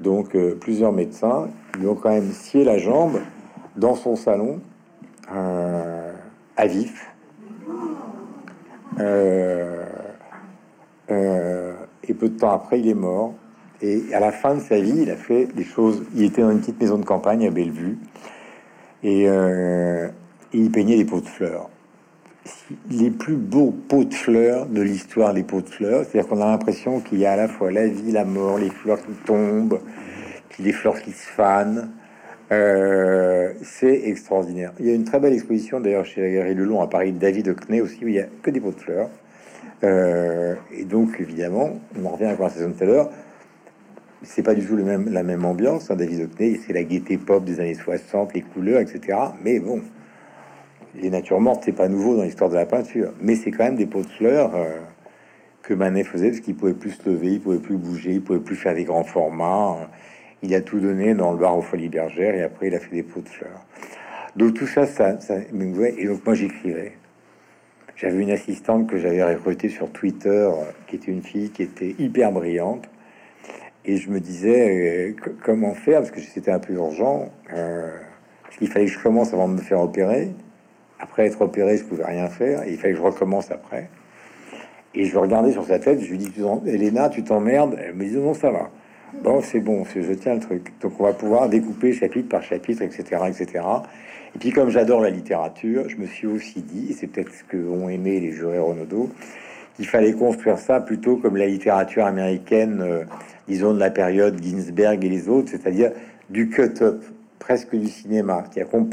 donc, euh, plusieurs médecins lui ont quand même scié la jambe dans son salon à vif. et peu de temps après, il est mort. Et à la fin de sa vie, il a fait des choses. Il était dans une petite maison de campagne à Bellevue. Et, il peignait des pots de fleurs. Les plus beaux pots de fleurs de l'histoire des pots de fleurs, c'est-à-dire qu'on a l'impression qu'il y a à la fois la vie, la mort, les fleurs qui tombent, les fleurs qui se fanent. Euh, c'est extraordinaire. Il y a une très belle exposition d'ailleurs chez la Galerie Lelon à Paris, David Hockney aussi, où il y a que des pots de fleurs. Euh, et donc évidemment, on en revient à la conversation de tout à l'heure, c'est pas du tout la même ambiance. Hein, David Hockney, c'est la gaieté pop des années 60, les couleurs, etc. Mais bon, les natures mortes, c'est pas nouveau dans l'histoire de la peinture. Mais c'est quand même des pots de fleurs euh, que Manet faisait parce qu'il pouvait plus se lever, il pouvait plus bouger, il pouvait plus faire des grands formats. Il a tout donné dans le bar aux Folies Bergères et après il a fait des pots de fleurs. Donc tout ça, ça, ça et donc moi j'écrivais. J'avais une assistante que j'avais recrutée sur Twitter, euh, qui était une fille qui était hyper brillante et je me disais euh, comment faire parce que c'était un peu urgent. Euh, il fallait que je commence avant de me faire opérer. Après être opéré, je pouvais rien faire. il fallait que je recommence après. Et je regardais sur sa tête. Je lui dis Elena, tu t'emmerdes Elle me dit non, ça va. Bon, c'est bon, je tiens le truc. Donc on va pouvoir découper chapitre par chapitre, etc., etc. Et puis comme j'adore la littérature, je me suis aussi dit, c'est peut-être ce que ont aimé les jurés Renaudot, qu'il fallait construire ça plutôt comme la littérature américaine. Euh, disons, de la période Ginsberg et les autres, c'est-à-dire du cut-up, presque du cinéma, qui qu'on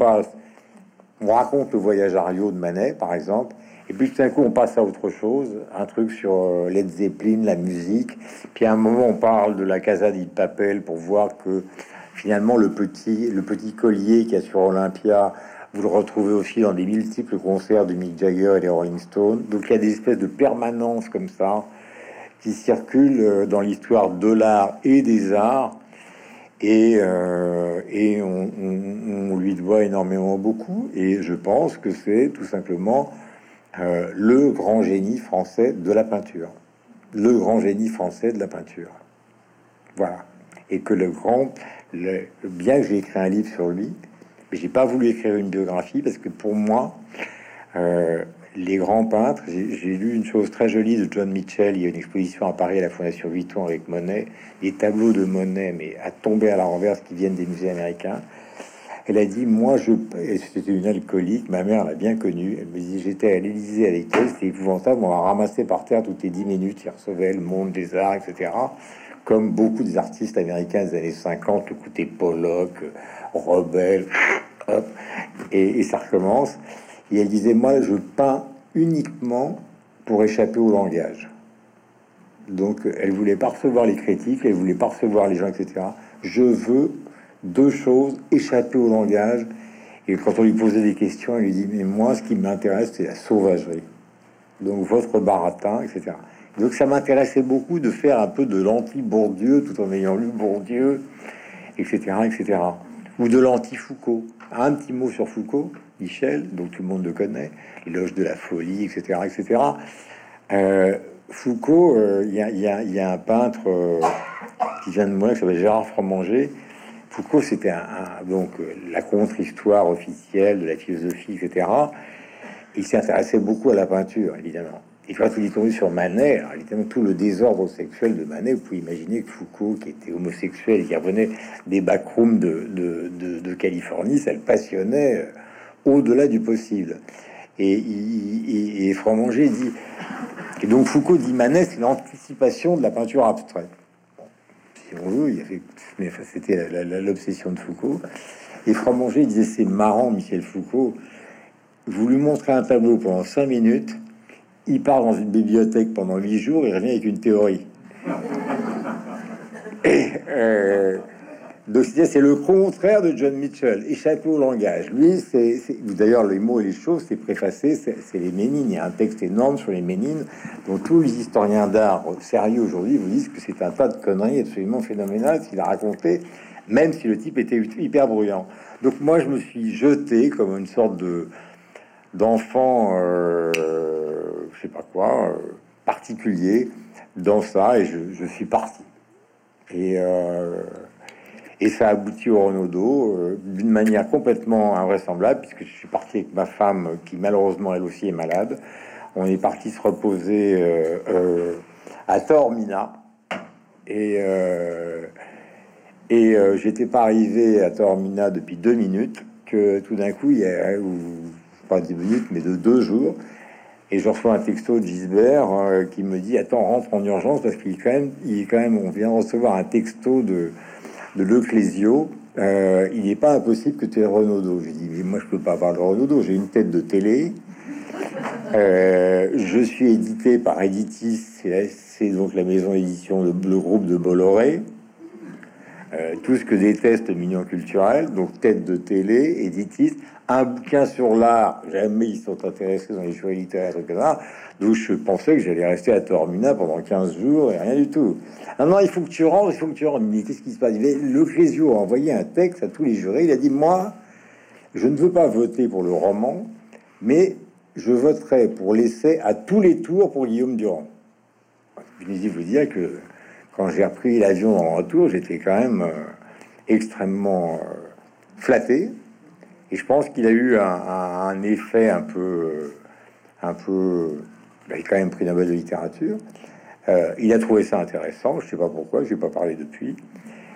on raconte le voyage à Rio de Manet, par exemple, et puis tout d'un coup, on passe à autre chose, un truc sur euh, Led Zeppelin, la musique, puis à un moment, on parle de la Casa di Papel pour voir que finalement, le petit, le petit collier qu'il y a sur Olympia, vous le retrouvez aussi dans des multiples concerts de Mick Jagger et des Rolling Stones. Donc il y a des espèces de permanence comme ça qui circule euh, dans l'histoire de l'art et des arts. Et, euh, et on, lui doit énormément beaucoup. Et je pense que c'est tout simplement euh, le grand génie français de la peinture. Le grand génie français de la peinture. Voilà. Et que le grand, le, bien que j'ai écrit un livre sur lui, j'ai pas voulu écrire une biographie parce que pour moi, les grands peintres. J'ai lu une chose très jolie de John Mitchell. Il y a une exposition à Paris à la Fondation Vuitton avec Monet. Des tableaux de Monet, mais à tomber à la renverse, qui viennent des musées américains. Elle a dit, moi, je... C'était une alcoolique, ma mère l'a bien connue. Elle me dit, j'étais à l'Élysée avec elle, c'était épouvantable. On a ramassé par terre toutes les dix minutes. Il recevait le monde des arts, etc. Comme beaucoup des artistes américains des années 50, le Pollock, Rebelle, et, et ça recommence. Et elle disait, moi, je peins uniquement pour échapper au langage. Donc, elle voulait pas recevoir les critiques, elle voulait pas recevoir les gens, etc. Je veux deux choses, échapper au langage. Et quand on lui posait des questions, elle lui dit, mais moi, ce qui m'intéresse, c'est la sauvagerie. Donc, votre baratin, etc. Donc, ça m'intéressait beaucoup de faire un peu de l'anti-Bourdieu, tout en ayant lu Bourdieu, etc., etc. Ou de l'anti-Foucault. Un petit mot sur Foucault. Michel, dont tout le monde le connaît, l'éloge de la folie, etc., etc. Euh, Foucault, euh, il y, a un peintre euh, qui vient de moi, qui s'appelle Gérard Fromanger. Foucault, c'était un, donc la contre-histoire officielle de la philosophie, etc. Il s'intéressait beaucoup à la peinture, évidemment. Et quand il est tombé sur Manet, évidemment, tout le désordre sexuel de Manet, vous pouvez imaginer que Foucault, qui était homosexuel et qui revenait des backrooms de, Californie, ça le passionnait au-delà du possible. Et, et, et Fromanger dit, et donc Foucault dit Manet, c'est l'anticipation de la peinture abstraite. Si on veut, il y avait, mais c'était l'obsession de Foucault. Et Fromanger disait, c'est marrant, Michel Foucault, vous lui montrez un tableau pendant cinq minutes, il part dans une bibliothèque pendant huit jours, il revient avec une théorie. Et euh, c'est le contraire de John Mitchell, échapper au langage. Lui, c'est d'ailleurs les mots et les choses, c'est préfacé, c'est les Ménines. Il y a un texte énorme sur les Ménines, dont tous les historiens d'art sérieux aujourd'hui vous disent que c'est un tas de conneries absolument phénoménales qu'il a raconté, même si le type était hyper bruyant. Donc moi, je me suis jeté comme une sorte de d'enfant, euh, je sais pas quoi, euh, particulier dans ça, et je, suis parti. Et euh, ça aboutit au Renaudot euh, d'une manière complètement invraisemblable, puisque je suis parti avec ma femme, qui malheureusement elle aussi est malade. On est parti se reposer euh, à Taormina. Et, j'étais pas arrivé à Taormina depuis deux minutes, que tout d'un coup, il y a, ou pas dix minutes, mais de deux jours, et je reçois un texto de Gisbert qui me dit Attends, rentre en urgence parce qu'il quand même, il est quand même, on vient de recevoir un texto de de l'Ecclésio, euh, il n'est pas impossible que tu aies Renaudot. Je dis, mais moi, je peux pas avoir le Renaudot, j'ai une tête de télé. Euh, je suis édité par Editis, c'est donc la maison d'édition, le, le, groupe de Bolloré. Euh, tout ce que déteste mignon culturel, donc tête de télé, éditiste, un bouquin sur l'art, jamais ils sont intéressés dans les choix littéraires, etc. Donc je pensais que j'allais rester à Tormina pendant 15 jours et rien du tout. Non, non, il faut que tu rentres, il faut que tu rentres. Mais qu'est-ce qui se passe? Le Clésio a envoyé un texte à tous les jurés. Il a dit, moi, je ne veux pas voter pour le roman, mais je voterai pour l'essai à tous les tours pour Guillaume Durand. Je vous dire que quand j'ai repris l'avion en retour, j'étais quand même euh, extrêmement euh, flatté. Et je pense qu'il a eu un, effet un peu, euh, un peu, il a quand même pris Nobel de littérature. il a trouvé ça intéressant. Je sais pas pourquoi, je n'ai pas parlé depuis,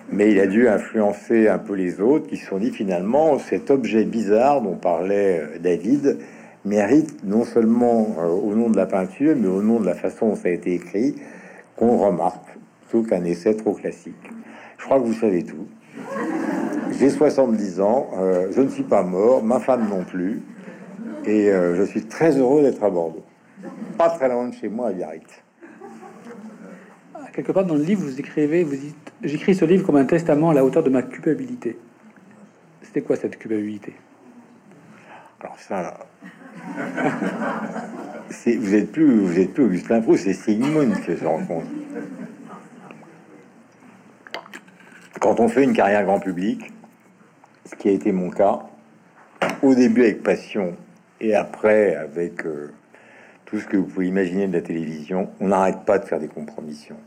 mais il a dû influencer un peu les autres qui se sont dit finalement cet objet bizarre dont parlait David mérite non seulement au nom de la peinture, mais au nom de la façon dont ça a été écrit, qu'on remarque qu'un essai trop classique. Je crois que vous savez tout. J'ai 70 ans, euh, je ne suis pas mort, ma femme non plus, et euh, je suis très heureux d'être à Bordeaux. Pas très loin de chez moi, à Biarritz. Quelque part dans le livre, vous écrivez, vous dites J'écris ce livre comme un testament à la hauteur de ma culpabilité. C'était quoi cette culpabilité? Alors, ça, vous êtes plus, vous êtes plus Augustin Proust, c'est Sigmund que je rencontre. Quand on fait une carrière grand public, ce qui a été mon cas, au début avec passion et après avec euh, tout ce que vous pouvez imaginer de la télévision, on n'arrête pas de faire des compromissions.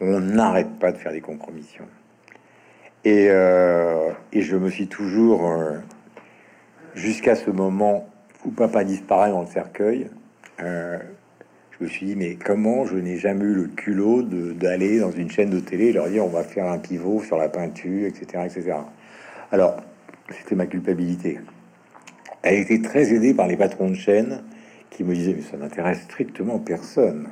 On n'arrête pas de faire des compromissions. Et, euh, je me suis toujours, euh, jusqu'à ce moment où papa disparaît dans le cercueil, je me suis dit, mais comment je n'ai jamais eu le culot d'aller dans une chaîne de télé et leur dire, on va faire un pivot sur la peinture, etc., etc. Alors, c'était ma culpabilité. Elle était très aidée par les patrons de chaîne qui me disaient, mais ça n'intéresse strictement personne.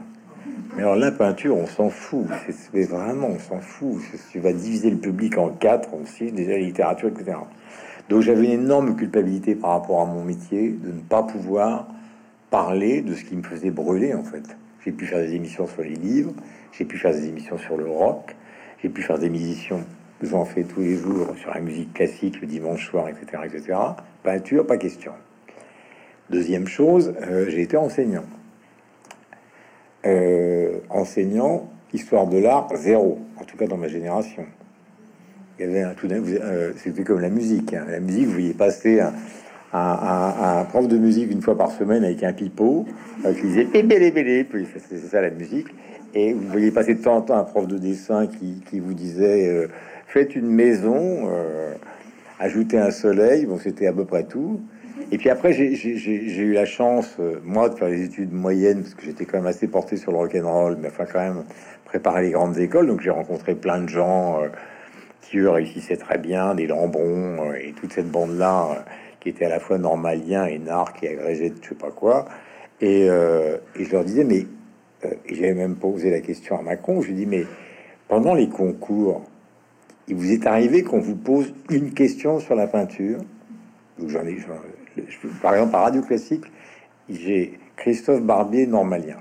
Mais alors la peinture, on s'en fout. C'est vraiment, on s'en fout. Tu vas diviser le public en quatre, on sait déjà littérature, etc. Donc j'avais une énorme culpabilité par rapport à mon métier de ne pas pouvoir parler de ce qui me faisait brûler en fait. J'ai pu faire des émissions sur les livres, j'ai pu faire des émissions sur le rock, j'ai pu faire des émissions, j'en fais tous les jours sur la musique classique le dimanche soir, etc., etc. Peinture, pas question. Deuxième chose, euh, j'ai été enseignant. Euh, enseignant, histoire de l'art, zéro, en tout cas dans ma génération. Il y avait un tout euh, c'était comme la musique. Hein. La musique, vous voyez passer un, un, prof de musique une fois par semaine avec un pipeau euh, qui disait bébé c'est ça la musique. Et vous voyez passer de temps en temps un prof de dessin qui, vous disait euh, faites une maison, euh, ajoutez un soleil. Bon, c'était à peu près tout. Et puis après, j'ai eu la chance, moi, de faire des études moyennes, parce que j'étais quand même assez porté sur le rock and roll, mais enfin quand même préparer les grandes écoles. Donc j'ai rencontré plein de gens qui eux réussissaient très bien, des Lambrons et toute cette bande-là qui était à la fois normalien et narc et agrégé de je sais pas quoi. Et, euh, et je leur disais, mais euh, j'avais même posé la question à Macron, je lui dis, mais pendant les concours, il vous est arrivé qu'on vous pose une question sur la peinture? Donc j'en ai, par exemple, par Radio Classique, j'ai Christophe Barbier, normalien,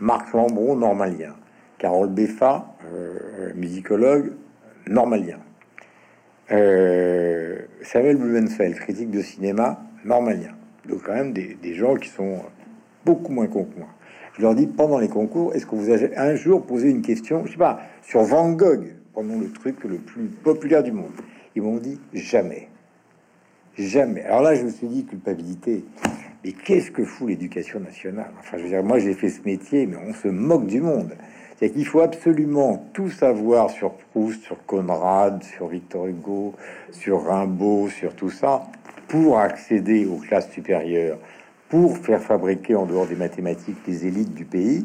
Marc Lambron, normalien, Carole Beffa, euh, musicologue, normalien. Samuel Blumenfeld, critique de cinéma, normalien. Donc quand même des, gens qui sont beaucoup moins cons que moi. Je leur dis pendant les concours, est-ce que vous avez un jour posé une question, je sais pas, sur Van Gogh, pendant le truc le plus populaire du monde? Ils m'ont dit jamais. Jamais. Alors là, je me suis dit culpabilité. Mais qu'est-ce que fout l'éducation nationale? Enfin, je veux dire, moi j'ai fait ce métier, mais on se moque du monde c'est qu'il faut absolument tout savoir sur Proust, sur Conrad, sur Victor Hugo, sur Rimbaud, sur tout ça, pour accéder aux classes supérieures, pour faire fabriquer en dehors des mathématiques les élites du pays.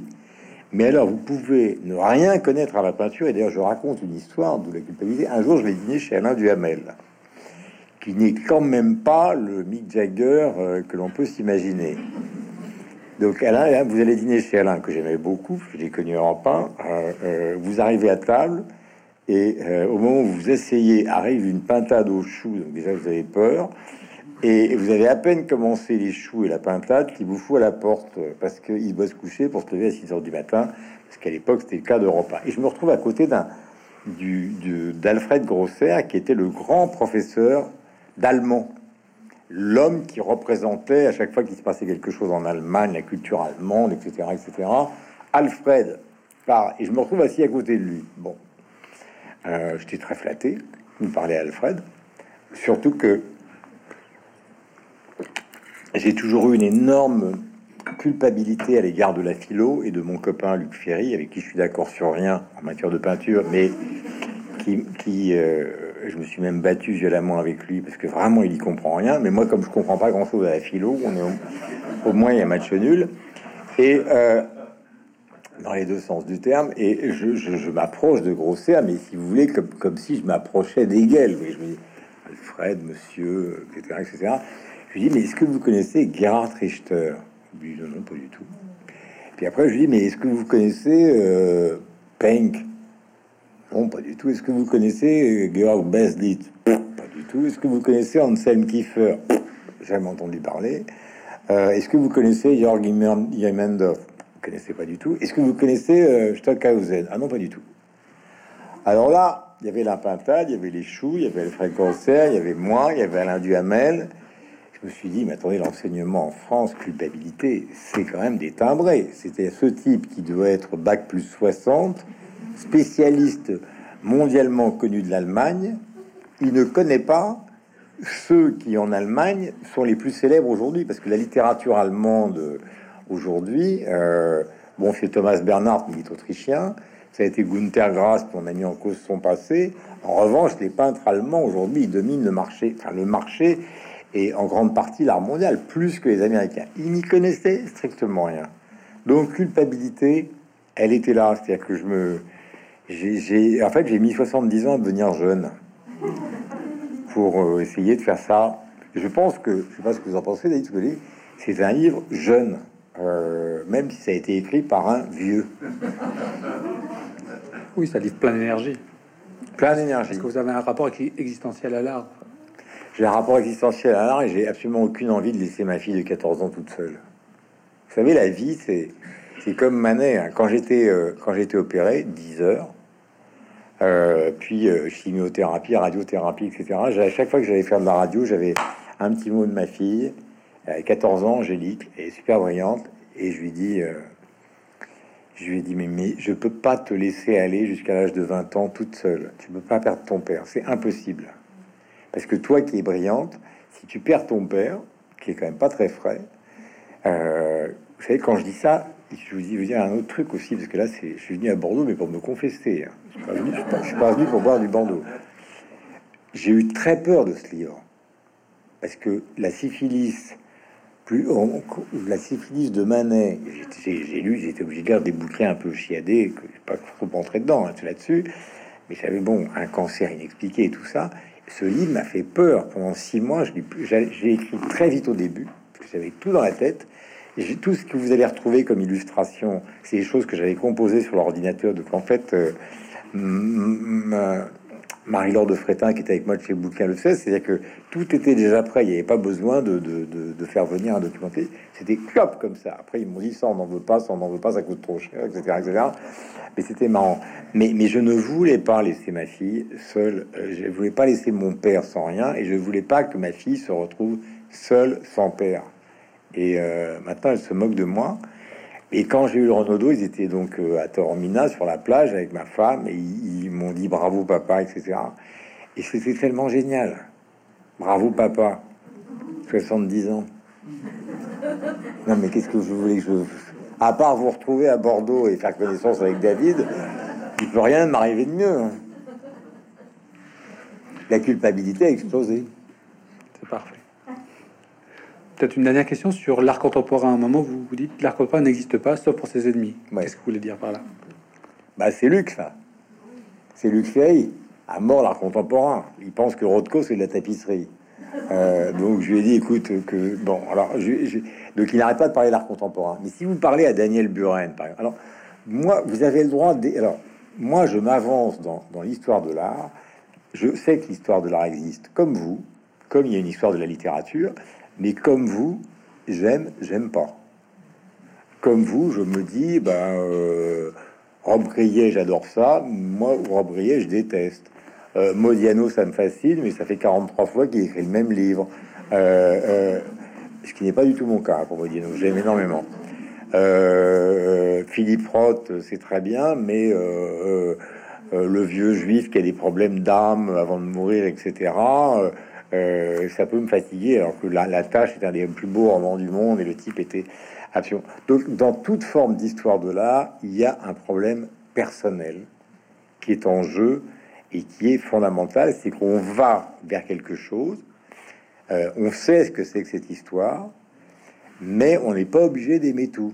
Mais alors, vous pouvez ne rien connaître à la peinture. Et d'ailleurs, je raconte une histoire de la culpabilité. Un jour, je vais dîner chez Alain Duhamel, qui n'est quand même pas le Mick Jagger euh, que l'on peut s'imaginer. Donc Alain, vous allez dîner chez Alain, que j'aimais beaucoup, je l'ai connu en pain. Euh, euh, vous arrivez à table, et euh, au moment où vous essayez, arrive une pintade aux choux, donc déjà vous avez peur, et vous avez à peine commencé les choux et la pintade qui vous fout à la porte, parce qu'il doit se coucher pour se lever à 6 heures du matin, parce qu'à l'époque c'était le cas de repas. Et je me retrouve à côté d'un du, d'Alfred Grosser, qui était le grand professeur d'allemand. L'homme qui représentait à chaque fois qu'il se passait quelque chose en Allemagne, la culture allemande, etc., etc. Alfred, par, et je me retrouve assis à côté de lui. Bon, euh, j'étais très flatté de parler à Alfred, surtout que j'ai toujours eu une énorme culpabilité à l'égard de la philo et de mon copain Luc Ferry, avec qui je suis d'accord sur rien en matière de peinture, mais qui, euh, je me suis même battu violemment avec lui parce que vraiment il y comprend rien. Mais moi, comme je comprends pas grand chose à la philo, au, moins il y a match nul et euh, dans les deux sens du terme. Et je, m'approche de Grosser, mais si vous voulez, comme, si je m'approchais d'Hegel. Mais je me dis Alfred, Monsieur, etc., etc. Je lui dis mais est-ce que vous connaissez Gerhard Richter? Lui non, pas du tout. Puis après, je lui dis, mais est-ce que vous connaissez euh, Non, pas du tout. Est-ce que vous connaissez euh, Georg Beslit? Pas du tout. Est-ce que vous connaissez Anselm Kiefer? Jamais entendu parler. Euh, est-ce que vous connaissez Jörg Yemendorf Vous connaissez pas du tout. Est-ce que vous connaissez euh, Stockhausen? Ah non, pas du tout. Alors là, il y avait la Pintade, il y avait les choux, il y avait Alfred Grosser, il y avait moi, il y avait Alain Duhamel, je me suis dit, mais attendez, l'enseignement en France, culpabilité, c'est quand même des timbrés. C'était ce type qui doit être bac plus 60, spécialiste mondialement connu de l'Allemagne. Il ne connaît pas ceux qui en Allemagne sont les plus célèbres aujourd'hui, parce que la littérature allemande aujourd'hui, euh, bon, c'est Thomas Bernhard, il est autrichien, ça a été Gunther Grass, qu'on a mis en cause son passé. En revanche, les peintres allemands aujourd'hui, dominent le marché, enfin le marché, et en grande partie l'art mondial, plus que les Américains. Ils n'y connaissaient strictement rien. Donc culpabilité, elle était là. C'est-à-dire que je me... J'ai, en fait, j'ai mis 70 ans à devenir jeune pour euh, essayer de faire ça. Je pense que, je sais pas ce que vous en pensez, David, c'est un livre jeune, euh, même si ça a été écrit par un vieux. Oui, ça livre plein d'énergie. Plein d'énergie. Est-ce que vous avez un rapport existentiel à l'art? J'ai un rapport existentiel à l'art et j'ai absolument aucune envie de laisser ma fille de 14 ans toute seule. Vous savez, la vie, c'est c'est comme Manet. Hein. Quand j'étais euh, quand j'étais opéré, 10 heures, euh, puis euh, chimiothérapie, radiothérapie, etc. À chaque fois que j'allais faire de la radio, j'avais un petit mot de ma fille, 14 ans, Angélique, et super brillante, et je lui dis, je lui ai dit, mais, mais je peux pas te laisser aller jusqu'à l'âge de 20 ans toute seule. Tu peux pas perdre ton père, c'est impossible. Parce que toi qui es brillante, si tu perds ton père, qui est quand même pas très frais, euh, vous savez, quand je dis ça, je vous dis, vous dire un autre truc aussi, parce que là, c'est, je suis venu à Bordeaux, mais pour me confesser. Hein. Je, suis pas venu, pour boire du Bordeaux. J'ai eu très peur de ce livre, parce que la syphilis, plus la syphilis de Manet, j'ai, lu, été obligé de lire des bouquins un peu chiadés, que je pas trop entrer dedans hein, là-dessus, mais j'avais bon un cancer inexpliqué et tout ça ce livre m'a fait peur. Pendant six mois, j'ai écrit très vite au début, j'avais tout dans la tête. Tout ce que vous allez retrouver comme illustration, c'est des choses que j'avais composées sur l'ordinateur. Donc en fait, euh, Marie-Laure de Frétin, qui était avec moi chez Bouquin le 16, c'est-à-dire que tout était déjà prêt, il n'y avait pas besoin de, faire venir un documentaire, c'était clop comme ça. Après, ils m'ont dit ça, on n'en veut pas, ça, on n'en veut pas, ça coûte trop cher, etc. etc. Mais c'était marrant. Mais, mais je ne voulais pas laisser ma fille seule, euh, je ne voulais pas laisser mon père sans rien, et je ne voulais pas que ma fille se retrouve seule sans père. Et euh, maintenant, elle se moque de moi. Et quand j'ai eu le Renaudot, ils étaient donc euh, à Tormina sur la plage avec ma femme et ils, m'ont dit bravo papa, etc. Et c'était tellement génial. Bravo papa, 70 ans. Non mais qu'est-ce que je voulais que je... À part vous retrouver à Bordeaux et faire connaissance avec David, il peut rien m'arriver de mieux. Hein. La culpabilité a explosé. C'est parfait. Peut-être une dernière question sur l'art contemporain. À un moment, vous vous dites l'art contemporain n'existe pas, sauf pour ses ennemis. Qu'est-ce que vous voulez dire par là? Bah, c'est Luc, ça. C'est Luc Ferry. À mort l'art contemporain. Il pense que Rothko, c'est de la tapisserie. Euh, donc, je lui ai dit, écoute, que bon, alors, donc il n'arrête pas de parler d'art contemporain. Mais si vous parlez à Daniel Buren, par exemple, alors, moi, vous avez le droit. De, alors, moi, je m'avance dans, dans l'histoire de l'art. Je sais que l'histoire de l'art existe, comme vous, comme il y a une histoire de la littérature. Mais comme vous, j'aime, j'aime pas. Comme vous, je me dis, ben, euh, j'adore ça. Moi, Rob je déteste. Euh, Modiano, ça me fascine, mais ça fait 43 fois qu'il écrit le même livre. Euh, euh, ce qui n'est pas du tout mon cas pour Modiano. J'aime énormément. Philippe Roth, c'est très bien, mais le vieux juif qui a des problèmes d'âme avant de mourir, etc. ça peut me fatiguer, alors que la, la tâche est un des plus beaux romans du monde et le type était absolument. Donc, dans toute forme d'histoire de l'art, il y a un problème personnel qui est en jeu et qui est fondamental, c'est qu'on va vers quelque chose, euh, on sait ce que c'est que cette histoire, mais on n'est pas obligé d'aimer tout.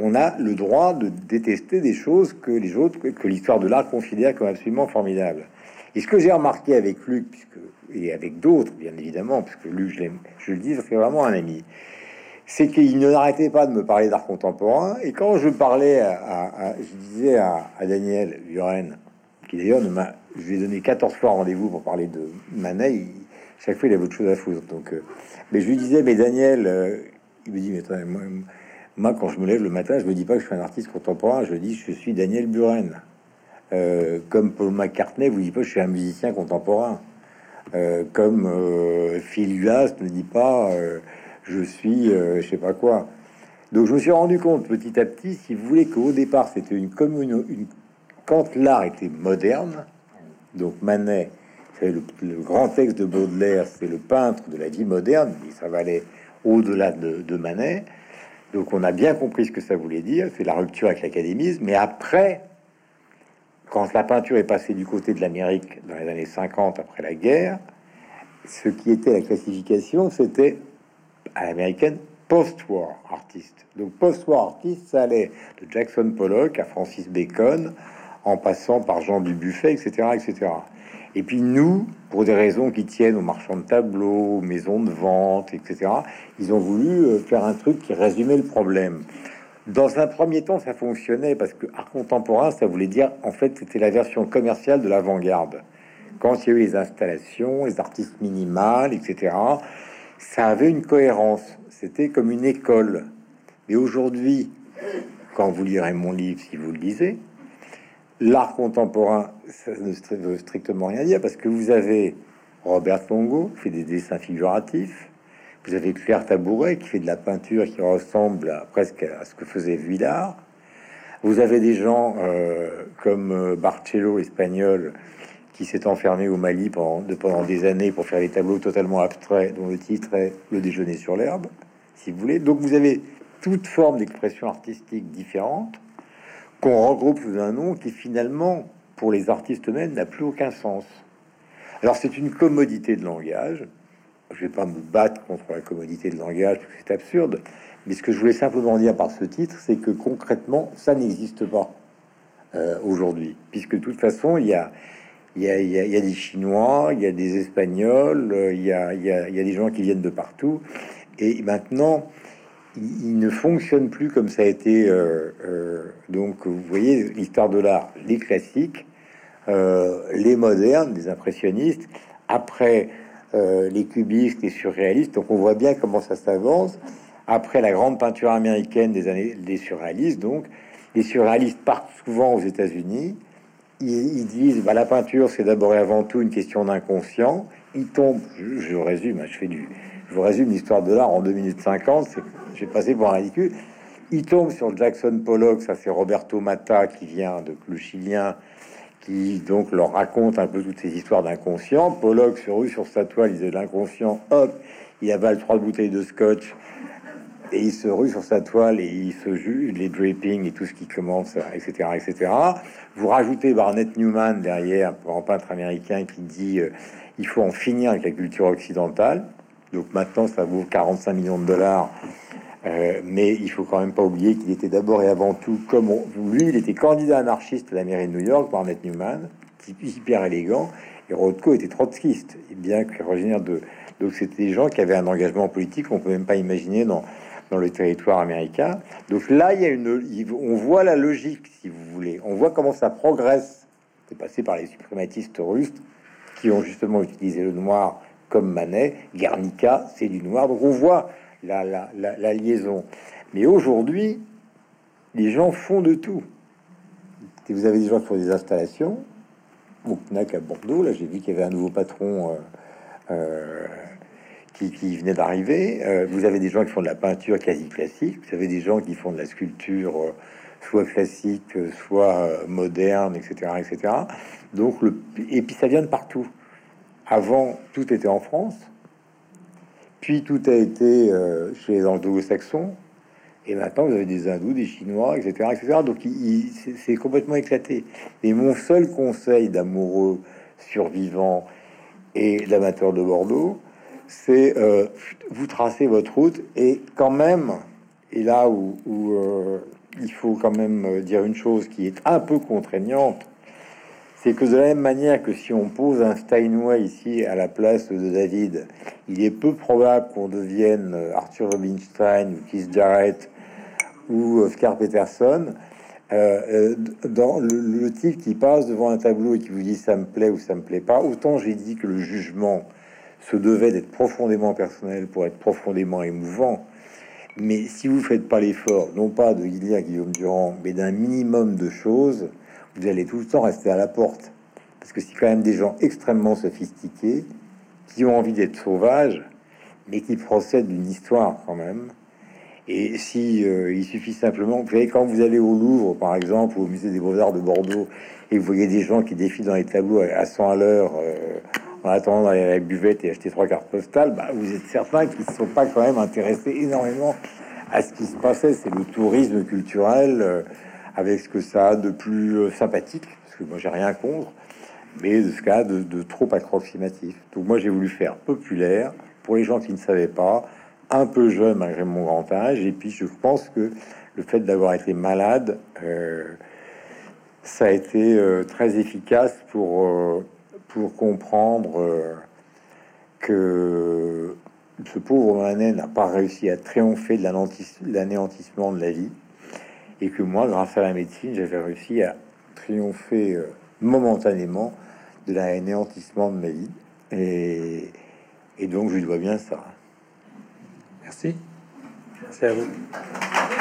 On a le droit de détester des choses que les autres, que l'histoire de l'art considère comme absolument formidables. Et ce que j'ai remarqué avec Luc, puisque, et avec d'autres, bien évidemment, parce que Luc, je, je le dis, c'est vraiment un ami, c'est qu'il ne n'arrêtait pas de me parler d'art contemporain. Et quand je parlais, à, je disais à, Daniel Buren, qui d'ailleurs je lui ai donné 14 fois rendez-vous pour parler de Manet, chaque fois il avait autre chose à foutre. Donc, euh, mais je lui disais, mais Daniel, euh, il me dit, mais moi, quand je me lève le matin, je me dis pas que je suis un artiste contemporain, je dis, je suis Daniel Buren. Euh, comme Paul McCartney, vous dites pas, je suis un musicien contemporain. Comme Phil Glass ne dit pas je suis euh, je sais pas quoi. Donc je me suis rendu compte petit à petit, si vous voulez, qu'au départ c'était une commune, une... quand l'art était moderne, donc Manet, c'est le, grand texte de Baudelaire, c'est le peintre de la vie moderne, et ça va aller au-delà de, Manet. Donc on a bien compris ce que ça voulait dire, c'est la rupture avec l'académisme, mais après, quand la peinture est passée du côté de l'Amérique dans les années 50 après la guerre, ce qui était la classification, c'était à l'américaine post-war artiste. Donc post-war artiste, ça allait de Jackson Pollock à Francis Bacon, en passant par Jean Dubuffet, etc., etc. Et puis nous, pour des raisons qui tiennent aux marchands de tableaux, aux maisons de vente, etc., ils ont voulu euh, faire un truc qui résumait le problème. Dans un premier temps, ça fonctionnait parce que art contemporain, ça voulait dire, en fait, c'était la version commerciale de l'avant-garde. Quand il y a eu les installations, les artistes minimales, etc., ça avait une cohérence. C'était comme une école. Mais aujourd'hui, quand vous lirez mon livre, si vous le lisez, l'art contemporain, ça ne veut strictement rien dire parce que vous avez Robert Longo qui fait des dessins figuratifs. Vous avez Claire Tabouret qui fait de la peinture qui ressemble presque à ce que faisait Vuillard. Vous avez des gens euh, comme euh, Barcello, espagnol, qui s'est enfermé au Mali pendant, pendant des années pour faire des tableaux totalement abstraits dont le titre est Le déjeuner sur l'herbe, si vous voulez. Donc vous avez toute forme d'expression artistique différente qu'on regroupe sous un nom qui finalement, pour les artistes eux-mêmes, n'a plus aucun sens. Alors c'est une commodité de langage. Je vais pas me battre contre la commodité de langage, c'est absurde. Mais ce que je voulais simplement dire par ce titre, c'est que concrètement, ça n'existe pas euh, aujourd'hui, puisque de toute façon, il y a des Chinois, il y a des Espagnols, euh, il y a, des gens qui viennent de partout. Et maintenant, il, ne fonctionne plus comme ça a été. Euh, donc, vous voyez, l'histoire de l'art, les classiques, les modernes, les impressionnistes, après les cubistes, les surréalistes. Donc, on voit bien comment ça s'avance. Après la grande peinture américaine des années des surréalistes, donc les surréalistes partent souvent aux États-Unis ils, disent bah, la peinture, c'est d'abord et avant tout une question d'inconscient. Ils tombent, je, résume, hein, je fais du, je vous résume l'histoire de l'art en 2 minutes 50, j'ai passé pour un ridicule. Ils tombent sur Jackson Pollock, ça c'est Roberto Mata qui vient de le donc leur raconte un peu toutes ces histoires d'inconscient. Pollock se rue sur sa toile, il disait l'inconscient, hop, il avale trois bouteilles de scotch et il se rue sur sa toile et il se juge les drapings et tout ce qui commence, etc., etc. Vous rajoutez Barnett Newman derrière, un peintre américain qui dit euh, il faut en finir avec la culture occidentale. Donc maintenant, ça vaut 45 millions de dollars. Euh, mais il faut quand même pas oublier qu'il était d'abord et avant tout, comme lui, il était candidat anarchiste à la mairie de New York, Barnett Newman, hyper élégant, et Rothko était trotskiste, et bien qu'originaire de. Donc c'était des gens qui avaient un engagement politique qu'on peut même pas imaginer dans, dans le territoire américain. Donc là, il y a une, on voit la logique, si vous voulez. On voit comment ça progresse. C'est passé par les suprématistes russes qui ont justement utilisé le noir comme Manet. Guernica, c'est du noir. Donc on voit la, liaison. Mais aujourd'hui, les gens font de tout. Si vous avez des gens qui font des installations, au CNAC à Bordeaux, là j'ai vu qu'il y avait un nouveau patron qui, qui, venait d'arriver. vous avez des gens qui font de la peinture quasi classique, vous avez des gens qui font de la sculpture soit classique, soit moderne, etc., etc. Donc le et puis ça vient de partout. Avant, tout était en France. Puis tout a été euh, chez les anglo-saxons. Et maintenant, vous avez des hindous, des chinois, etc. etc. Donc, c'est complètement éclaté. Et mon seul conseil d'amoureux survivant et d'amateur de Bordeaux, c'est euh, vous tracez votre route et quand même, et là où, euh, il faut quand même dire une chose qui est un peu contraignante, c'est que de la même manière que si on pose un Steinway ici à la place de David, il est peu probable qu'on devienne euh, Arthur Rubinstein ou Keith Jarrett ou Oscar Peterson. Euh, euh, dans le, type qui passe devant un tableau et qui vous dit ça me plaît ou ça me plaît pas, autant j'ai dit que le jugement se devait d'être profondément personnel pour être profondément émouvant. Mais si vous faites pas l'effort, non pas de à Guillaume Durand, mais d'un minimum de choses, vous allez tout le temps rester à la porte. Parce que c'est quand même des gens extrêmement sophistiqués, qui ont envie d'être sauvages, mais qui procèdent d'une histoire quand même. Et si euh, il suffit simplement, vous savez, quand vous allez au Louvre, par exemple, ou au musée des Beaux-Arts de Bordeaux, et vous voyez des gens qui défilent dans les tableaux à 100 à l'heure, euh, en attendant d'aller à la buvette et acheter trois cartes postales, bah, vous êtes certain qu'ils ne sont pas quand même intéressés énormément à ce qui se passait. C'est le tourisme culturel. Euh, avec ce que ça a de plus euh, sympathique, parce que moi j'ai rien contre, mais de ce cas de, de trop approximatif. Donc moi j'ai voulu faire populaire pour les gens qui ne savaient pas, un peu jeune malgré mon grand âge, et puis je pense que le fait d'avoir été malade, euh, ça a été euh, très efficace pour, pour comprendre que ce pauvre Manet n'a pas réussi à triompher de l'anéantissement de la vie et que moi, grâce à la médecine, j'avais réussi à triompher euh, momentanément de l'anéantissement de ma vie. Et, et donc, je lui dois bien ça. Merci. Merci à vous.